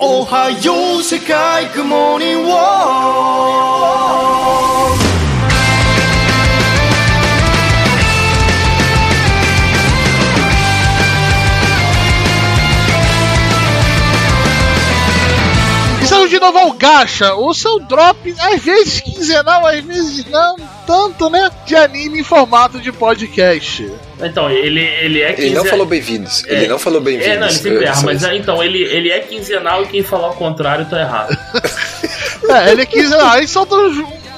おはよう世界 Good morning world Estamos de novo ao Gacha, o seu drop, às vezes quinzenal, às vezes não tanto, né? De anime em formato de podcast. Então, ele, ele é Ele não falou bem-vindos. Ele não falou bem-vindos. É, não, ele sempre erra, mas é, então, ele, ele é quinzenal e quem falar o contrário tá errado. É, ele é quinzenal, aí soltam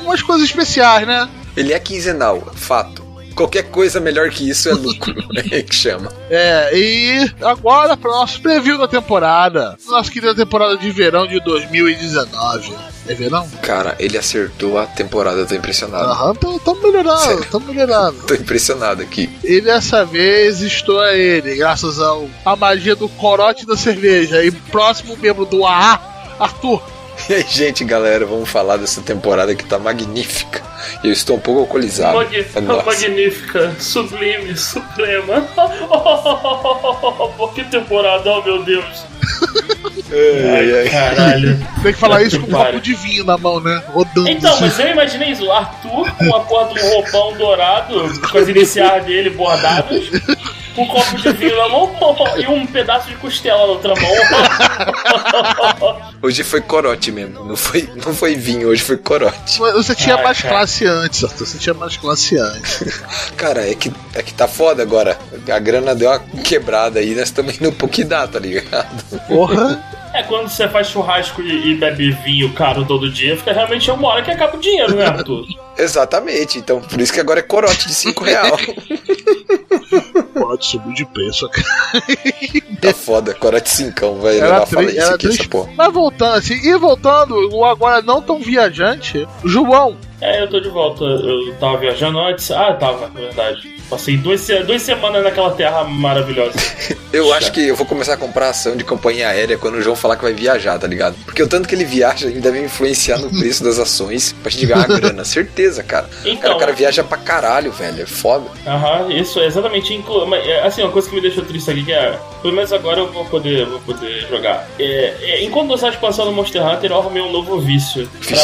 umas coisas especiais, né? Ele é quinzenal, fato. Qualquer coisa melhor que isso é lucro, é que chama. É, e agora para o nosso preview da temporada. Nossa querida temporada de verão de 2019. É verão? Cara, ele acertou a temporada, tô impressionado. Aham, tamo melhorando, tamo melhorando. Tô impressionado aqui. E dessa vez estou a ele, graças ao a magia do corote da cerveja. E próximo membro do AA, Arthur. E aí, gente, galera, vamos falar dessa temporada que tá magnífica. Eu estou um pouco alcoolizado. Mag- Nossa. magnífica, sublime, suprema. que temporada, oh meu Deus. Ai, ai. Caralho. Tem que falar isso com um copo de vinho na mão, né? Rodando. Então, mas eu imaginei isso, o Arthur com a porra do roupão dourado, com as iniciais dele bordadas, um copo de vinho na mão e um pedaço de costela na outra mão. Hoje foi corote mesmo. Não foi, não foi vinho, hoje foi corote. Você tinha Ai, mais cara. classe antes, Arthur. Você tinha mais classe antes. Cara, é que, é que tá foda agora. A grana deu uma quebrada aí, nós estamos indo pro que dá, tá ligado? Porra. É, quando você faz churrasco e, e bebe vinho caro todo dia, fica realmente uma hora que acaba o dinheiro, né, Arthur? Exatamente, então por isso que agora é corote de 5 real. Pode subir de preço. tá foda, corote 5, vai Era três, isso era aqui, três. essa porra. Mas voltando assim, e voltando, o agora não tão viajante, João. É, eu tô de volta. Eu tava viajando antes. Ah, eu tava, na verdade. Passei duas, duas semanas naquela terra maravilhosa. Eu acho que eu vou começar a comprar ação de companhia aérea quando o João falar que vai viajar, tá ligado? Porque o tanto que ele viaja, ele deve influenciar no preço das ações pra gente ganhar grana. Certeza, cara. Então- Cara, o cara viaja pra caralho, velho. É foda. Aham, isso é exatamente. Inclu... Mas, é, assim, uma coisa que me deixou triste aqui que é. Pelo menos agora eu vou poder, vou poder jogar. É, é, enquanto eu estava expansão do Monster Hunter, eu arrumei um novo vício. Pra,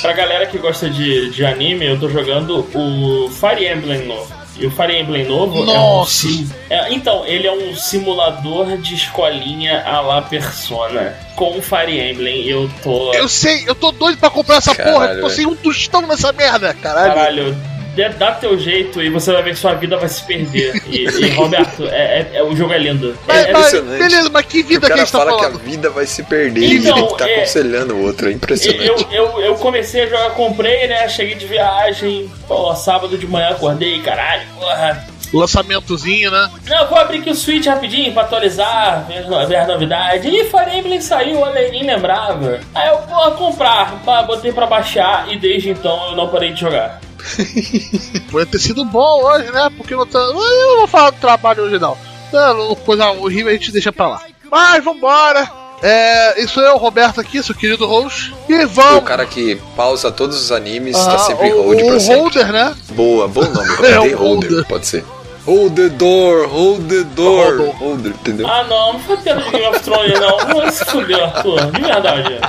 pra galera que gosta de, de anime, eu tô jogando o Fire Emblem novo. E o Fire Emblem novo é um Nossa. é, então, ele é um simulador de escolinha à la persona. Com o Fire Emblem, eu tô. Eu sei, eu tô doido pra comprar essa Caralho, porra, tô sem um tostão nessa merda, caralho. Caralho, dá teu jeito e você vai ver que sua vida vai se perder. E, e, Roberto, é, é- é- o jogo é lindo. Mas, É- é- mas, impressionante. beleza, mas que o vida que a gente tá fala que falando? a vida vai se perder Então, e ele tá é- aconselhando o outro. É impressionante. eu, eu, eu comecei a jogar, comprei, né? Cheguei de viagem, pô, sábado de manhã acordei, caralho, porra. Lançamentozinho, né? Não, vou abrir aqui o Switch rapidinho pra atualizar, ver as novidades. Ih, Fire Emblem saiu, olha aí, nem lembrava. Aí eu, porra, comprar, botei pra baixar e desde então eu não parei de jogar. Pode ter sido bom hoje, né? Porque não tá. Eu não vou falar do trabalho hoje, não. Não, coisa horrível a gente deixa pra lá. Mas vambora. É, isso é o Roberto aqui, seu querido host. E O vamos. cara que pausa todos os animes, Ah, tá sempre em o, hold o pra sempre. holder, né? Boa, bom nome. É, o holder, holder. pode ser. Hold the door, hold the door. Holder. Holder, entendeu? Ah, não, não foi piada de Game of Thrones, não. Vai se fuder, Arthur, de verdade.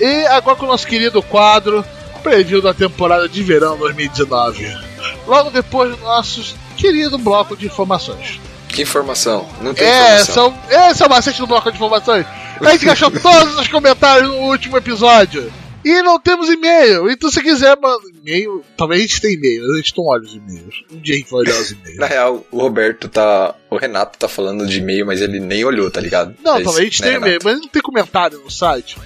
E agora com o nosso querido quadro preview da temporada de verão 2019. Logo depois do nosso querido bloco de informações. Que informação? Não tem É, informação. são, esse é o macete do bloco de informações. A gente gastou todos os comentários no último episódio. E não temos e-mail. Então se quiser, mano, e-mail. Talvez a gente tenha e-mail, a gente não olha os e-mails. Um dia a gente vai olhar os e-mails. Na real, o Roberto tá. O Renato tá falando de e-mail, mas ele nem olhou, tá ligado? Não, É talvez a gente né, tenha e-mail, mas não tem comentário no site.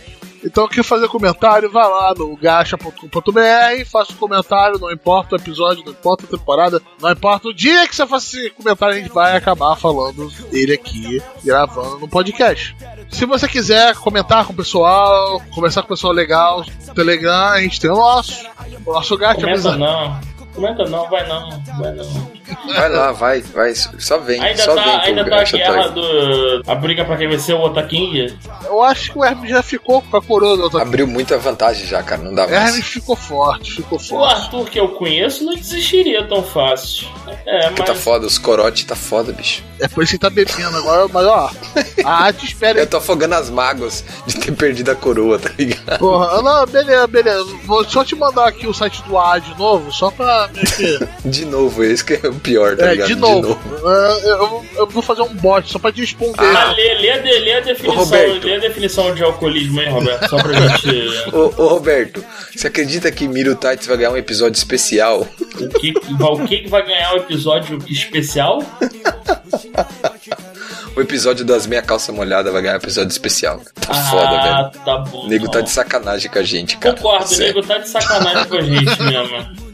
Então, quer fazer comentário, vai lá no gacha.com.br, faça um comentário, não importa o episódio, não importa a temporada, não importa o dia que você faça esse comentário, a gente vai acabar falando dele aqui, gravando no podcast. Se você quiser comentar com o pessoal, conversar com o pessoal legal, no Telegram, a gente tem o nosso, o nosso gacha. Comenta bizarro. não. Comenta não, vai não, vai não. Vai lá, vai, vai. Só vem, Ainda só tá, vem ainda tá a guerra Toys. do. A briga pra quem vai ser o Otaking. Eu acho que o Hermes já ficou com a coroa do outro. Abriu muita vantagem já, cara. Não dá Hermes mais. ficou forte, ficou O forte. Arthur que eu conheço não desistiria tão fácil. É, Porque tá mas. foda, os corote tá foda, bicho. É por isso que tá bebendo agora, mas ó. A arte espera Eu tô afogando as mágoas de ter perdido a coroa, tá ligado? Porra, não, beleza, beleza. Vou só te mandar aqui o site do A de novo, só pra que. De novo, esse que é o pior, tá É, ligado? de novo. É, eu, eu vou fazer um bot só pra te responder. Ah, lê, lê, a de- lê a definição, Roberto. lê a definição de alcoolismo aí, Roberto, só pra gente. Ô, ô, Roberto, você acredita que Miro Tights vai ganhar um episódio especial? O que, o que vai ganhar o episódio especial? O episódio das meia calça molhada vai ganhar um episódio especial. Tá ah, foda, velho. tá bom. O nego tá então. de sacanagem com a gente, cara. Concordo, o nego tá de sacanagem com a gente mesmo.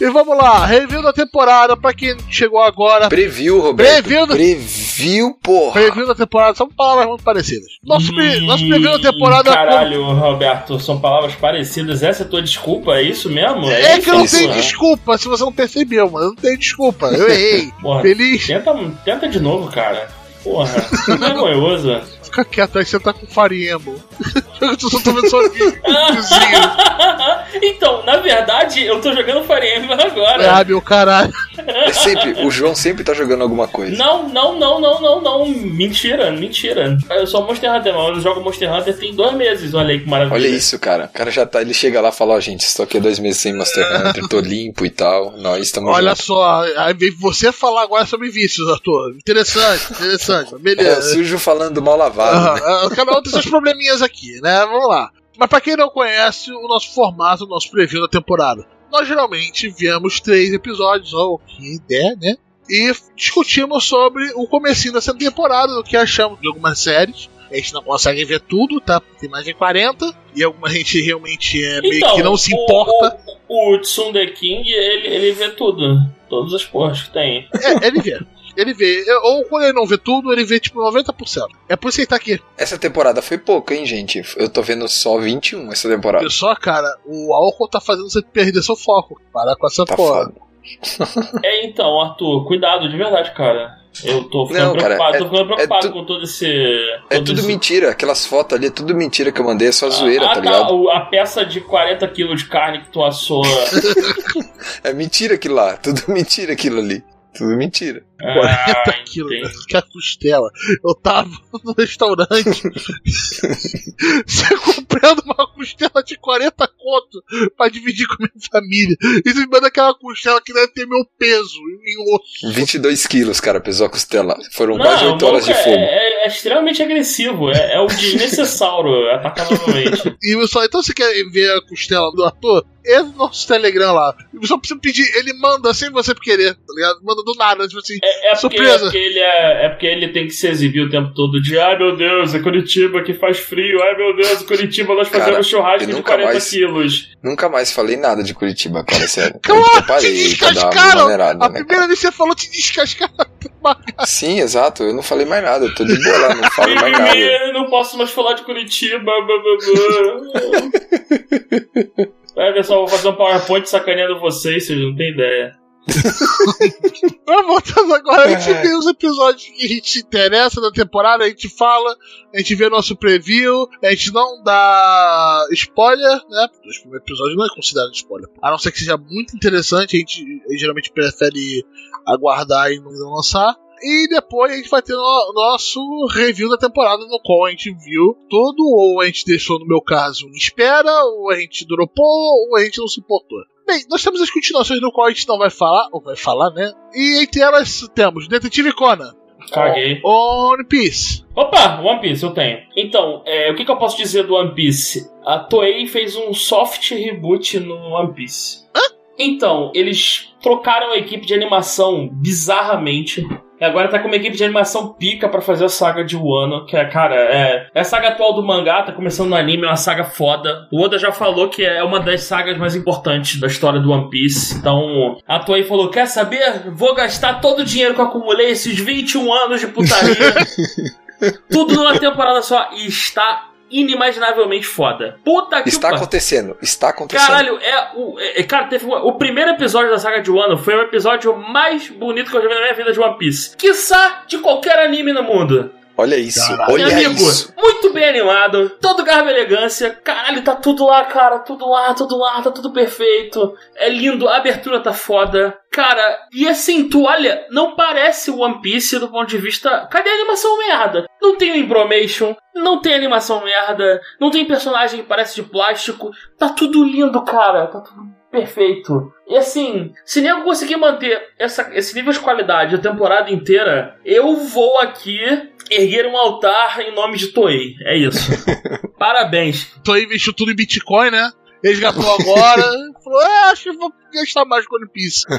E vamos lá, review da temporada pra quem chegou agora. Preview, Roberto. Preview do- Preview, porra. Review da temporada, são palavras muito parecidas. Nosso, pre- nosso preview da temporada. Caralho, Roberto, são palavras parecidas. Essa é a tua desculpa, é isso mesmo? É que eu não tenho né? desculpa, se você não percebeu, mano. Eu não tenho desculpa. Eu errei. Porra, Feliz. Tenta, tenta de novo, cara. Porra, que vergonhoso. Fica quieto aí, você tá com farinha, amor. Eu só tô vendo sua então, na verdade, eu tô jogando Emblem agora. Ah, meu caralho. É sempre, o João sempre tá jogando alguma coisa. Não, não, não, não, não, não. Mentira, mentira. Eu sou Monster Hunter, mano. Eu jogo Monster Hunter tem dois meses. Olha aí que maravilha. Olha isso, cara. O cara já tá. Ele chega lá e fala, ó, gente, estou aqui há dois meses sem Master Hunter, tô limpo e tal. Nós estamos Olha juntos. só, aí veio você falar agora sobre vícios, Arthur. Interessante, interessante. É, Beleza. sujo falando mal lavado. Né? Aham, ah, Cada um tem seus probleminhas aqui, né? Vamos lá. Mas pra quem não conhece o nosso formato, o nosso preview da temporada, nós geralmente viemos três episódios, ou o que der, né? E discutimos sobre o comecinho dessa temporada, o que achamos de algumas séries. A gente não consegue ver tudo, tá? Tem mais de 40. E alguma gente realmente é meio Então, que não se o- importa. O, o Tsunde King, ele, ele vê tudo. Todas as porras que tem. É, ele vê. Ele vê. Ou quando ele não vê tudo, ele vê tipo 90%. É por isso que ele tá aqui. Essa temporada foi pouca, hein, gente? Eu tô vendo só 21 essa temporada. Olha só, cara, o álcool tá fazendo você perder seu foco. Para com essa Tá porra. foda. É, então, Arthur, cuidado, de verdade, cara. Eu tô ficando Não, cara, preocupado, é- tô ficando preocupado é tu- com todo esse. É todo tudo esse- mentira. Aquelas fotos ali é tudo mentira que eu mandei, é só zoeira, ah, tá ligado? o- a peça de 40 kg de carne que tu assou. É mentira aquilo lá. Tudo mentira aquilo ali. Tudo mentira. 40 ah, quilos, entendi. que a costela. Eu tava no restaurante. você comprando uma costela de 40 conto pra dividir com a minha família. E você me manda aquela costela que deve ter meu peso em osso. 22 quilos, cara, pesou a costela. Foram Não, quase o 8 horas de maluco fogo. é, é- é extremamente agressivo. É, é o desnecessário atacar novamente. E só, então você quer ver a costela do ator? Entra no nosso Telegram lá. Eu só preciso pedir, ele manda sem você querer, tá ligado? Manda do nada, tipo assim. É, é porque, é, Surpresa. porque ele é, é porque ele tem que se exibir o tempo todo de ai meu Deus, é Curitiba que faz frio, ai meu Deus, Curitiba nós Cara, fazemos churrasco eu de nunca 40 mais- quilos. Nunca mais falei nada de Curitiba, cara, sério. Claro, eu te parei uma descascaram! maneirada, A né, primeira vez que você falou, te descascaram. cara? Sim, exato. Eu não falei mais nada. Eu tô de boa lá, não falo mais nada. Mimimi, não posso mais falar de Curitiba. blá, blá, blá. Vai, pessoal, vou fazer um PowerPoint sacaneando vocês, vocês não têm ideia. Mas voltando agora, a gente É. tem os episódios que a gente se interessa da temporada, a gente fala, a gente vê nosso preview, a gente não dá spoiler, né? Os primeiros episódios não é considerado spoiler. A não ser que seja muito interessante, a gente, a gente geralmente prefere aguardar e não lançar. E depois a gente vai ter o nosso review da temporada, no qual a gente viu tudo, ou a gente deixou, no meu caso, em espera, ou a gente dropou, ou a gente não se importou. Bem, nós temos as continuações do qual a gente não vai falar, ou vai falar, né? E entre elas temos Detetive Conan, Caguei. One Piece, Opa, One Piece, eu tenho. Então, é, o que, que eu posso dizer do One Piece? A Toei fez um soft reboot no One Piece. Então, eles trocaram a equipe de animação bizarramente. E agora tá com uma equipe de animação pica pra fazer a saga de Wano, que é, cara, é, é a saga atual do mangá, tá começando no anime, é uma saga foda. O Oda já falou que é uma das sagas mais importantes da história do One Piece. Então, a Toei falou: quer saber? Vou gastar todo o dinheiro que eu acumulei esses 21 anos de putaria. tudo numa temporada só. E está inimaginavelmente foda. Puta que Está acontecendo, está acontecendo. Caralho, é o. é- cara, teve o, o primeiro episódio da saga de Wano foi o episódio mais bonito que eu já vi na minha vida de One Piece. Quiçá de qualquer anime no mundo. Olha isso, Caralho. olha Meu amigo, isso. muito bem animado, todo garbo e elegância. Caralho, tá tudo lá, cara, tudo lá, tudo lá, tá tudo perfeito. É lindo, a abertura tá foda. Cara, e assim, tu olha, não parece One Piece do ponto de vista. Cadê a animação merda? Não tem o Impromation, não tem animação merda, não tem personagem que parece de plástico. Tá tudo lindo, cara, tá tudo perfeito. E assim, se nego conseguir manter essa, esse nível de qualidade a temporada inteira, eu vou aqui erguer um altar em nome de Toei. É isso. Parabéns. Toei investiu tudo em Bitcoin, né? Resgatou agora. falou, é, acho que vou gastar mais com One Piece.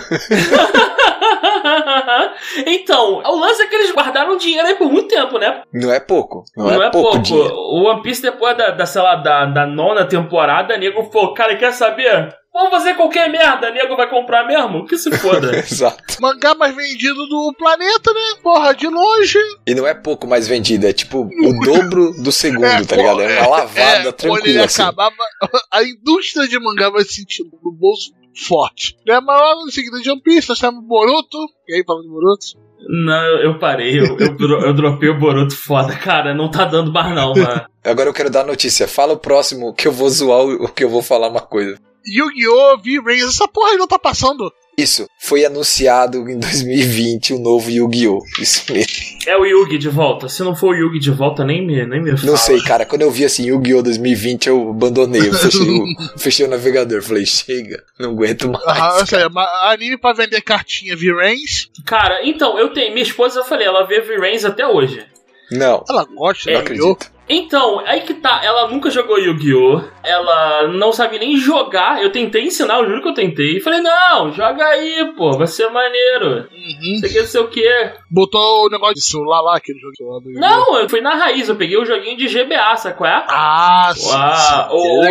então, o lance é que eles guardaram dinheiro aí por muito tempo, né? Não é pouco, não, é, pouco, dinheiro. O One Piece, depois da, da, sei lá, da, da nona temporada, nego falou, cara, quer saber? Vamos fazer qualquer merda, nego vai comprar mesmo? Que se foda. Exato. Mangá mais vendido do planeta, né? Porra, de longe. E não é pouco mais vendido, é tipo o dobro do segundo, É, tá ligado? É uma lavada é, Quando ele tranquila assim. acabava, a indústria de mangá vai sentir no bolso forte. Né? Mas logo em seguida de One Piece, nós temos Boruto. E aí, falando de Boruto? Não, eu parei, eu, eu, eu dropei o Boruto foda, cara, não tá dando bar não, mano. Agora eu quero dar a notícia. Fala o próximo que eu vou zoar o que eu vou falar uma coisa. Yu-Gi-Oh! V-Rays, essa porra não tá passando. Isso, foi anunciado em 2020 o novo Yu-Gi-Oh! Isso mesmo. É o Yugi de volta, se não for o Yugi de volta, nem me, nem me fala. Não sei, cara. Quando eu vi assim Yu-Gi-Oh! 2020, eu abandonei. Eu fechei o, fechei o navegador. Falei, chega, não aguento mais. Ah, seja, ma- anime pra vender cartinha V-Rays. Cara, então, eu tenho, minha esposa, eu falei, ela vê V-Rains até hoje. Não, Ela gosta É, não acredito. Então, aí que tá, ela nunca jogou Yu-Gi-Oh! Ela não sabe nem jogar. Eu tentei ensinar, eu juro que eu tentei. E falei, não, joga aí, pô, vai ser maneiro. Uhum. Você quer ser o quê? Botou o negócio de celular lá, aquele jogo lá do Yu-Gi-Oh! Não, eu fui na raiz, eu peguei o joguinho de GBA, sabe qual é? Ah, sim, o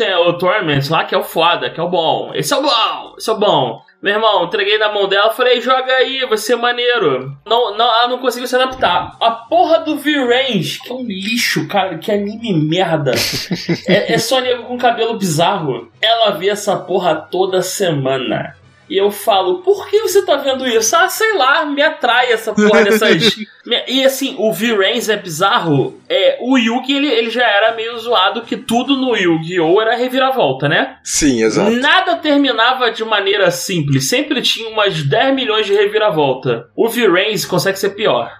é o Torment lá, que é o foda, que é o bom. Esse é o bom, esse é o bom. Meu irmão, entreguei na mão dela, falei, joga aí, vai ser maneiro. Não, não, ela não conseguiu se adaptar. A porra do V-Range, que é um lixo, cara, que anime merda. é, é só nego com cabelo bizarro. Ela vê essa porra toda semana. E eu falo, por que você tá vendo isso? Ah, sei lá, me atrai essa porra dessas. E assim, o V-Rains é bizarro. É, o Yugi, ele, ele já era meio zoado que tudo no Yu-Gi-Oh! era reviravolta, né? Sim, exato. Nada terminava de maneira simples. Sempre tinha umas 10 milhões de reviravolta. O V-Rains consegue ser pior.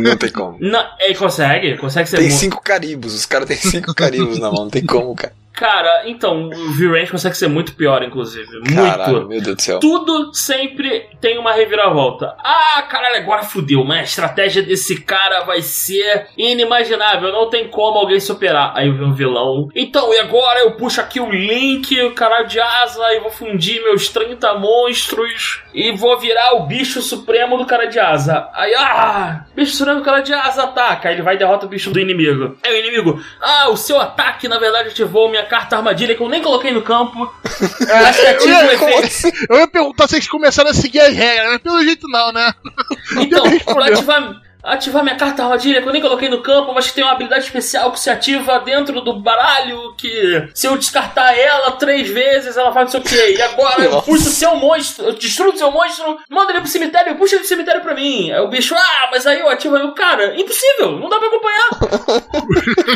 Não tem como. Não, ele consegue, consegue ser Tem cinco caribos, os caras têm cinco caribos na mão, não tem como, cara. Cara, então, o V-Range consegue ser muito pior, inclusive. Caralho, Muito. meu Deus do céu. Tudo sempre tem uma reviravolta. Ah, caralho, agora fudeu, mas a estratégia desse cara vai ser inimaginável. Não tem como alguém superar. Aí vem um vilão. Então, e agora eu puxo aqui o Link, o caralho de asa, e vou fundir meus 30 monstros. E vou virar o bicho supremo do cara de asa. Aí, ah, bicho supremo do cara de asa ataca. Aí ele vai e derrota o bicho do inimigo. Aí o inimigo, ah, o seu ataque na verdade ativou minha carta armadilha que eu nem coloquei no campo. Acho que ativa o eu, efeito. eu ia perguntar se eles começaram a seguir as regras, mas pelo jeito não, né? Então, pra ativar, ativar minha carta armadilha, que eu nem coloquei no campo, mas que tem uma habilidade especial que se ativa dentro do baralho, que se eu descartar ela três vezes, ela faz não sei o quê. E agora eu puxo o seu monstro, eu destruo o seu monstro, mando ele pro cemitério e puxa ele pro cemitério pra mim. Aí o bicho, ah, mas aí eu ativo aí o cara. Impossível, não dá pra acompanhar.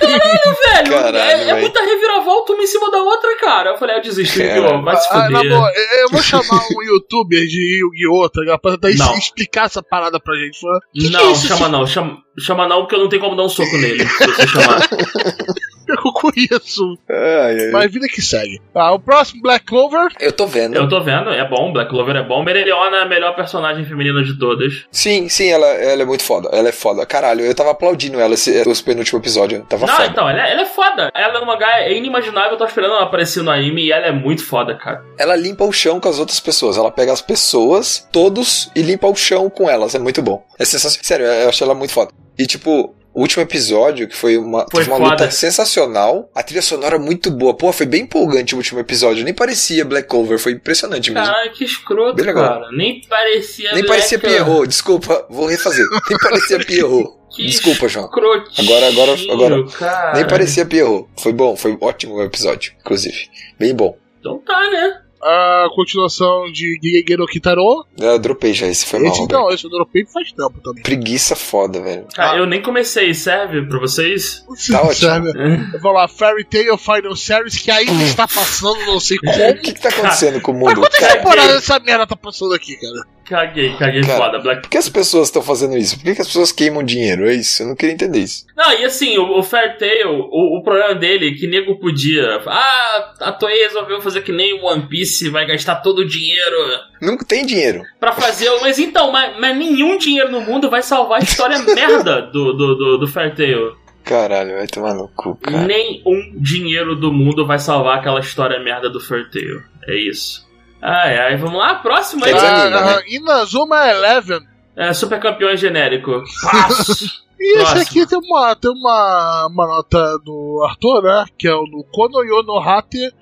Caralho, velho. Caralho, é, é muita reviravolta uma em cima da outra, cara. Eu falei, ah, eu desisto, Caralho. Yu-Gi-Oh! vai se Ah, na fuder. boa, eu eu vou chamar um youtuber de Yu-Gi-Oh! tá ligado? Pra tentar Não. explicar essa parada pra gente. Fala, "Que que é Não, isso? Chama não, chama, chama não, porque eu não tenho como dar um soco nele. Se você chamar. Com isso. Ai, ai. Mas vida que segue. Ah, o próximo Black Clover. Eu tô vendo. Eu tô vendo, é bom, Black Clover é bom. Mereliona é a melhor personagem feminina de todas. Sim, sim, ela, ela é muito foda. Ela é foda. Caralho, eu tava aplaudindo ela esse, esse penúltimo episódio. Tava Não, foda. então, ela é, ela é foda. Ela no mangá é inimaginável, eu tô esperando ela aparecer no anime e ela é muito foda, cara. Ela limpa o chão com as outras pessoas. Ela pega as pessoas, todos, e limpa o chão com elas. É muito bom. É sensacional. Sério, eu achei ela muito foda. E tipo. O último episódio, que foi uma, Foi uma foda. luta sensacional, a trilha sonora muito boa. Pô, foi bem empolgante o último episódio. Nem parecia Black Clover, foi impressionante mesmo. Caralho, que escroto, Bem legal. cara. Nem parecia. Nem Black- parecia Pierrot, desculpa, vou refazer. Nem parecia Pierrot. Que Desculpa, João. Agora- agora- agora- cara. Nem parecia Pierrot. Foi bom, foi ótimo o episódio, inclusive. Bem bom. Então tá, né? A continuação de Gigegero Kitaro. Eu dropei já, esse foi mal. Esse, Roberto. não, esse eu dropei faz tempo também. Preguiça foda, velho. Cara, Ah. eu nem comecei, serve pra vocês? Tá ótimo. Sabe? Eu vou lá, Fairy Tail Final Series, que ainda está passando, não sei como. O que que tá acontecendo com o mundo? Quantas temporadas essa merda tá passando aqui, cara? Caguei, caguei Cara, foda. Black por que as pessoas estão fazendo isso? Por que, que as pessoas queimam dinheiro? É isso, eu não queria entender isso. Não, e assim, o, o Fair Tail, o, o problema dele é que nego podia. Ah, a Toei resolveu fazer que nem o One Piece, vai gastar todo o dinheiro Não tem dinheiro. pra fazer. Mas então, mas, mas nenhum dinheiro no mundo vai salvar a história merda do, do, do, do Fair Tail. Caralho, vai tomar no cu, cara. Nenhum dinheiro do mundo vai salvar aquela história merda do Fair Tail. É isso. Ai, ai, vamos lá, próximo aí. Desanima, Ah, né? Inazuma Eleven. É, super campeão genérico. E esse Próximo. aqui tem uma, tem uma, uma nota do Arthur, né? Que é o do Konoyo no Hate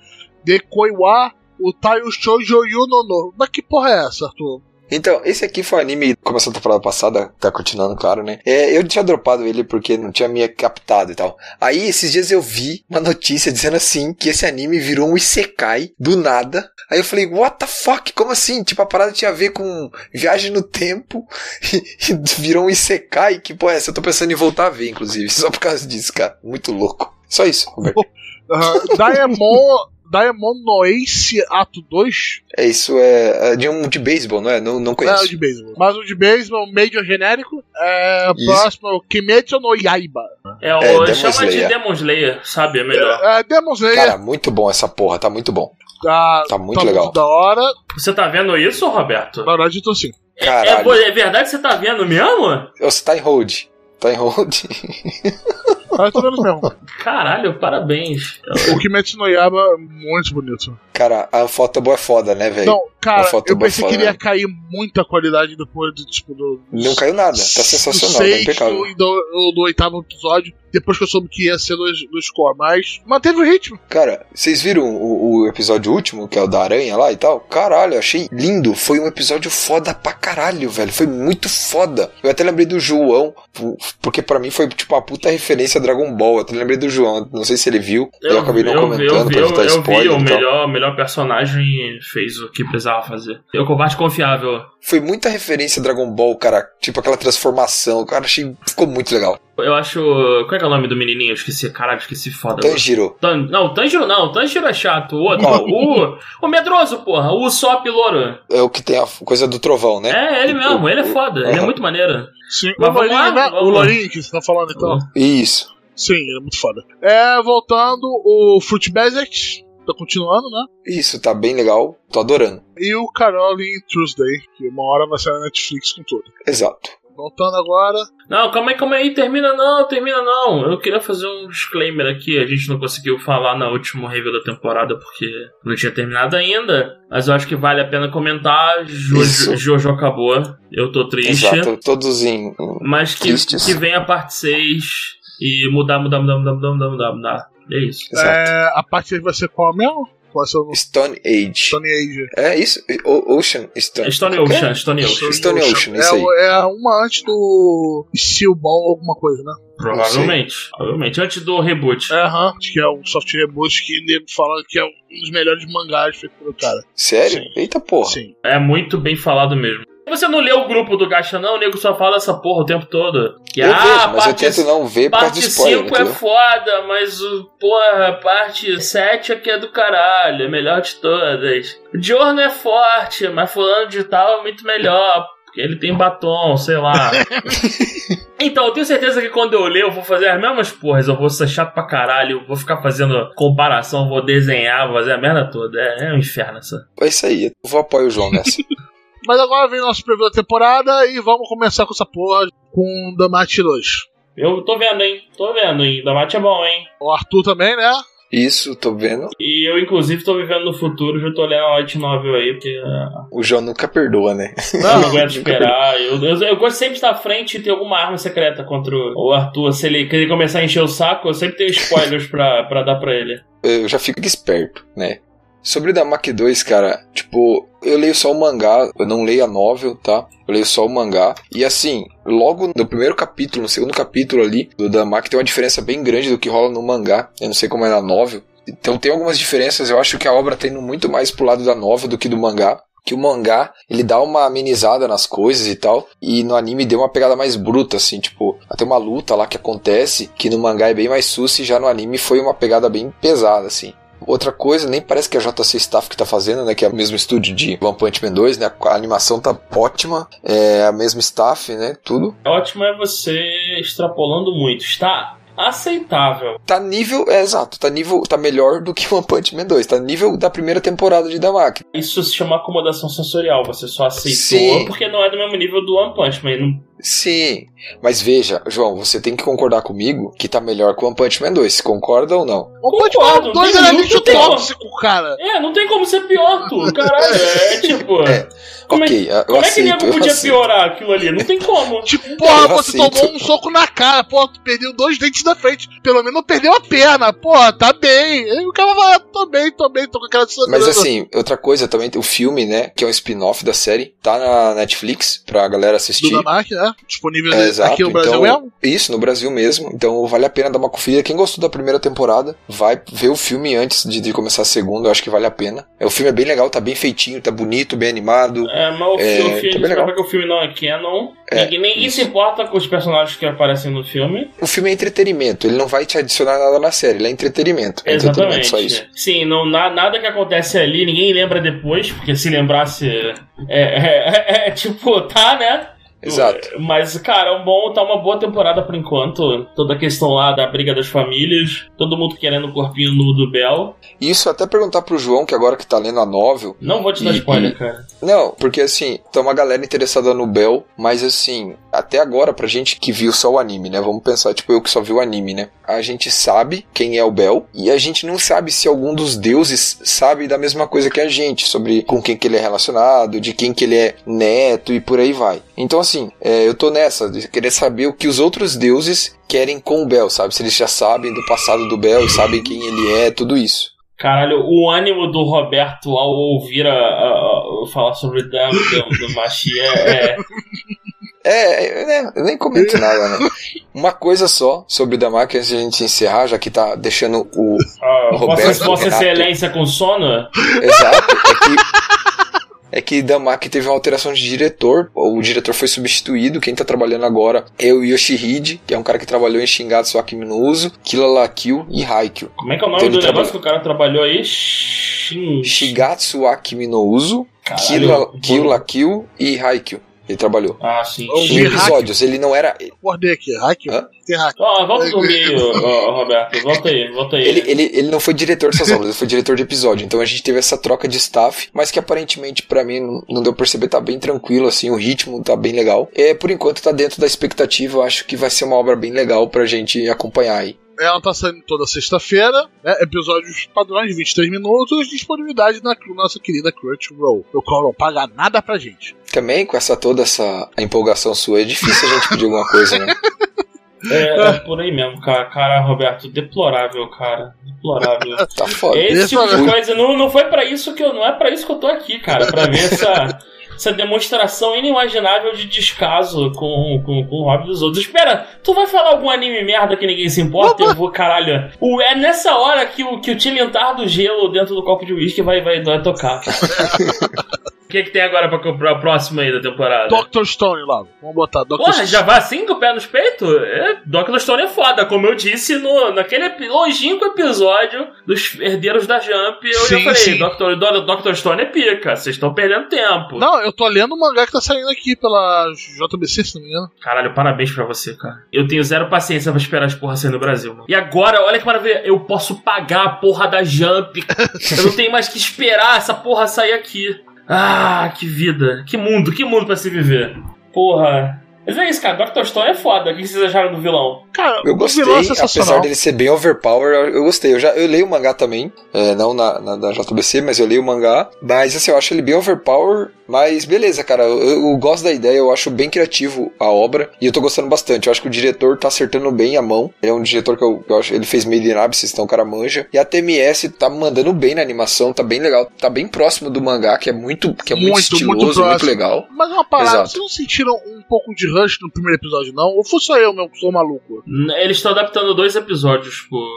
de Koiwa Utayu Shoujo Yunono. Mas que porra é essa, Arthur? Então, esse aqui foi um anime, começou a temporada passada, tá continuando, claro, né? É, eu tinha dropado ele porque não tinha me captado e tal. Aí, esses dias eu vi uma notícia dizendo assim, que esse anime virou um isekai, do nada. Aí eu falei, what the fuck? Como assim? Tipo, a parada tinha a ver com viagem no tempo e, e virou um isekai? Que porra é essa? Eu tô pensando em voltar a ver, inclusive, só por causa disso, cara. Muito louco. Só isso, Roberto. Uh, Diamond, Diamond no Ace Ato 2. É isso, é, é de um de beisebol, não é? Não, não É o conheço. de beisebol. Mas o de beisebol, Major genérico. É, Isso. próximo é o Kimetsu no Yaiba. É, o, É, chama Slayer. de Demon Slayer, sabe? É melhor. É, Demon Slayer. Cara, muito bom essa porra, tá muito bom. tá, Tá muito tá legal. muito da hora. Você tá vendo isso, Roberto? Na verdade, eu tô. É, Caralho. é, é verdade que você tá vendo mesmo? Você tá em hold. Tá em hold. Eu tô vendo mesmo. Caralho, parabéns. O Kimetsu no Yaiba é muito bonito. Cara, a foto boa é foda, né, velho? Não, cara, A foto eu boa pensei que foda, ele ia né? cair muita qualidade depois do tipo do. Não caiu nada. Tá sensacional, do tá impecável. e do, do oitavo episódio. Depois que eu soube que ia ser do, do score, mas manteve o ritmo. Cara, vocês viram o, o episódio último, que é o da aranha lá e tal? Caralho, eu achei lindo. Foi um episódio foda pra caralho, velho. Foi muito foda. Eu até lembrei do João, porque pra mim foi tipo uma puta referência a Dragon Ball. Eu até lembrei do João, não sei se ele viu. Eu, acabei não eu, comentando eu, vi- pra eu, evitar eu vi spoiler o e tal. melhor, melhor personagem fez o que precisava fazer. Eu combate confiável. Foi muita referência a Dragon Ball, cara. Tipo aquela transformação. Cara, achei. Ficou muito legal. Eu acho. Qual é que é o nome do menininho? Eu esqueci, caralho, esqueci foda. Tanjiro. Tan... Não, Tanjiro não, Tanjiro é chato. O outro, o, o medroso, porra, o Sop Louro. É o que tem a coisa do trovão, né? É, ele mesmo, ele é foda, ele é muito maneiro. Sim, Mas o vamos lá, Lourinho, né? vamos O lá. Lourinho que você tá falando então. Isso. Sim, ele é muito foda. É, voltando, o Fruit Basket. Tá continuando, né? Isso, tá bem legal. Tô adorando. E o Caroline Tuesday, que uma hora vai sair na Netflix com tudo. Exato. Voltando agora. Não, calma aí, calma aí, termina não, termina não. Eu queria fazer um disclaimer aqui, a gente não conseguiu falar na última review da temporada porque não tinha terminado ainda. Mas eu acho que vale a pena comentar. Jojo, Isso. Jojo acabou, eu tô triste. Exato. Todos em. Mas que, Tristes. que venha a parte 6 e mudar, mudar, mudar, mudar, mudar, mudar, mudar, mudar. É isso. Exato. É, a parte aí vai ser qual mesmo? Vai ser o Stone Age. Stone Age. É isso? O- Ocean Stone. Stone Qual é? Ocean, Stone Ocean. Stone Ocean, é, isso aí. o- é uma antes do Steel Ball alguma coisa, né? Provavelmente. Provavelmente. Antes do reboot. É, aham. Acho que é um soft reboot que nego fala que é um dos melhores mangás feitos pelo cara. Sério? Sim. Eita porra. Sim. É muito bem falado mesmo. Você não leu o grupo do Gacha, não? O nego só fala essa porra o tempo todo. Que, Eu ah, vejo, mas eu parte, tento não ver por parte spoiler, 5 é foda, mas o porra, parte 7 aqui é do caralho, é melhor de todas. O Diorno é forte, mas fulano de tal é muito melhor. porque ele tem batom, sei lá. então, eu tenho certeza que quando eu ler, eu vou fazer as mesmas porras. Eu vou ser chato pra caralho, vou ficar fazendo comparação, vou desenhar, vou fazer a merda toda. É, é um inferno essa. É isso aí. Eu vou apoiar o João nessa. Mas agora vem nosso preview da temporada e vamos começar com essa porra com The Match 2. Eu tô vendo, hein? Tô vendo, hein? Da Mate é bom, hein? O Arthur também, né? Isso, tô vendo. E eu, inclusive, tô vivendo no futuro, já tô lendo a Light Novel aí, porque ah, O João nunca perdoa, né? eu não aguento esperar. Eu, eu, eu gosto sempre de estar à frente e ter alguma arma secreta contra o Arthur. Se ele, ele começar a encher o saco, eu sempre tenho spoilers pra, pra dar pra ele. Eu já fico esperto, né? Sobre o da Mac 2, cara, tipo, eu leio só o mangá, eu não leio a novel, tá? Eu leio só o mangá. E assim, logo no primeiro capítulo, no segundo capítulo ali do Damak, tem uma diferença bem grande do que rola no mangá. Eu não sei como é na novel. Então tem algumas diferenças, eu acho que a obra tá indo muito mais pro lado da novel do que do mangá. Que o mangá, ele dá uma amenizada nas coisas e tal. E no anime deu uma pegada mais bruta, assim, tipo, até uma luta lá que acontece, que no mangá é bem mais sussa e já no anime foi uma pegada bem pesada, assim. Outra coisa, nem parece que é a JC Staff que tá fazendo, né? Que é o mesmo estúdio de One Punch Man 2, né? A animação tá ótima, é a mesma staff, né? Tudo. Ótimo é você extrapolando muito. Está aceitável. Tá nível, é exato, tá nível, tá melhor do que One Punch Man 2, tá nível da primeira temporada de Damaki. Isso se chama acomodação sensorial. Você só aceitou Sim. porque não é do mesmo nível do One Punch Man. Não- Sim, mas veja, João, você tem que concordar comigo que tá melhor que One Punch Man 2, Concorda ou não? O Punch Man 2 tem era muito lixo tóxico, cara. É, não tem como ser pior, tu. Caralho, é tipo. É, Como ok, é, como é que aceito, nego eu podia aceito. piorar aquilo ali? Não tem como. Tipo, porra, Eu você aceito. tomou um soco na cara, porra, tu perdeu dois dentes da frente. Pelo menos não perdeu a perna, porra, tá bem. Aí o cara vai, tô bem, tô bem, tô com aquela Mas assim, outra coisa também, o filme, né, que é um spin-off da série, tá na Netflix pra galera assistir. Do Damark, né? Disponível É, exato. aqui no Brasil então, mesmo. Isso, no Brasil mesmo. Então vale a pena dar uma conferida. Quem gostou da primeira temporada, vai ver o filme antes de, de começar a segunda. Eu acho que vale a pena. É, o filme é bem legal, tá bem feitinho, tá bonito, bem animado. É, mas o, É, filme, tá bem legal. que o filme não é canon. É, ninguém ninguém isso. se importa com os personagens que aparecem no filme. O filme é entretenimento, ele não vai te adicionar nada na série, ele é entretenimento. É entretenimento, Exatamente. só isso. Sim, não, na- nada que acontece ali, ninguém lembra depois, porque se lembrasse. É, é- é- é tipo, tá, né? Exato. Mas, cara, é um bom, tá uma boa temporada por enquanto. Toda a questão lá da briga das famílias, todo mundo querendo o corpinho nu do Bel. Isso até perguntar pro João, que agora que tá lendo a novel, Não vou te dar E- spoiler, e- cara. Não, porque assim, tá uma galera interessada no Bell, mas assim, até agora, pra gente que viu só o anime, né? Vamos pensar, tipo, eu que só vi o anime, né? A gente sabe quem é o Bell, e a gente não sabe se algum dos deuses sabe da mesma coisa que a gente, sobre com quem que ele é relacionado, de quem que ele é neto e por aí vai. Então, assim, é, eu tô nessa, de querer saber o que os outros deuses querem com o Bell, sabe? Se eles já sabem do passado do Bell e sabem quem ele é, tudo isso. Caralho, o ânimo do Roberto ao ouvir a, a- a- falar sobre o Dan do, Machi é, é- É, né, eu nem comento nada, né? Uma coisa só sobre o Damar, que antes de a gente encerrar, já que tá deixando o. ah, Roberto Vossa, Vossa. Excelência com sono? Exato, é que. É que Damak teve uma alteração de diretor, o diretor foi substituído, quem tá trabalhando agora é o Yoshihide, que é um cara que trabalhou em Shingatsu Akimi no Uso, Killa la Kill e Haikyuu. Como é que é o nome Então do negócio que o cara trabalhou aí? Shin... Shigatsu Akimi no Uso, Kill la Kill e Haikyuu. Ele trabalhou. Ah, sim. Em episódios, ele não era. Acordei aqui, hack. Hã? Tem hack. Ó, volta ô, ô, Roberto. Volta aí, volta aí. Ele, ele, ele não foi diretor dessas obras, ele foi diretor de episódio. Então a gente teve essa troca de staff, mas que aparentemente pra mim não, não deu pra perceber, tá bem tranquilo, assim, o ritmo tá bem legal. É, por enquanto tá dentro da expectativa, eu acho que vai ser uma obra bem legal pra gente acompanhar aí. Ela tá saindo toda sexta-feira, né? Episódios padrões, 23 minutos, disponibilidade na nossa querida Crunchyroll. O qual não paga nada pra gente. Também com essa toda essa empolgação sua, é difícil a gente pedir alguma coisa, né? É, é por aí mesmo, cara. Cara, Roberto, deplorável, cara. Deplorável. Tá foda. Esse tipo de coisa não, não foi pra isso que eu. Não é pra isso que eu tô aqui, cara. Pra ver essa. Essa demonstração inimaginável de descaso com, com, com o hobby dos outros. Espera, tu vai falar algum anime merda que ninguém se importa? Eu vou, caralho. O, é nessa hora que o, que o tilintar do gelo dentro do copo de uísque vai, vai, vai tocar. O que, que tem agora pra comprar o próximo aí da temporada? Dr. Stone lá. Vamos botar Dr. Porra, Stone. já vai assim com o pé nos peitos? É, Dr. Stone é foda, como eu disse no, naquele longínquo episódio dos herdeiros da Jump. Eu Sim, já falei, sim. Dr. Do- Dr. Stone é pica, vocês estão perdendo tempo. Não, eu tô lendo o mangá que tá saindo aqui pela JBC, se não me engano. Caralho, parabéns pra você, cara. Eu tenho zero paciência pra esperar as porra sair no Brasil, mano. E agora, olha que maravilha, eu posso pagar a porra da Jump. eu não tenho mais que esperar essa porra sair aqui. Ah, que vida. Que mundo, que mundo pra se viver. Porra. Mas é isso, cara. Dr. Stone é foda. O que vocês acharam do vilão? Cara, Eu o gostei, vilão é apesar dele ser bem overpower, eu, gostei. Eu já eu leio o mangá também, é, não na, na da JBC, mas eu leio o mangá. Mas assim, eu acho ele bem overpower, mas beleza, cara. Eu, eu gosto da ideia, eu acho bem criativo a obra e eu tô gostando bastante. Eu acho que o diretor tá acertando bem a mão. Ele é um diretor que eu, eu acho, ele fez Made in Abyss, então o cara manja. E a TMS tá mandando bem na animação, tá bem legal, tá bem próximo do mangá, que é muito, que é muito, Muito, estiloso, muito muito, legal. Mas uma parada, Exato. vocês não sentiram um pouco de rush no primeiro episódio, não? Ou foi só eu mesmo que sou maluco? Eles estão adaptando dois episódios por.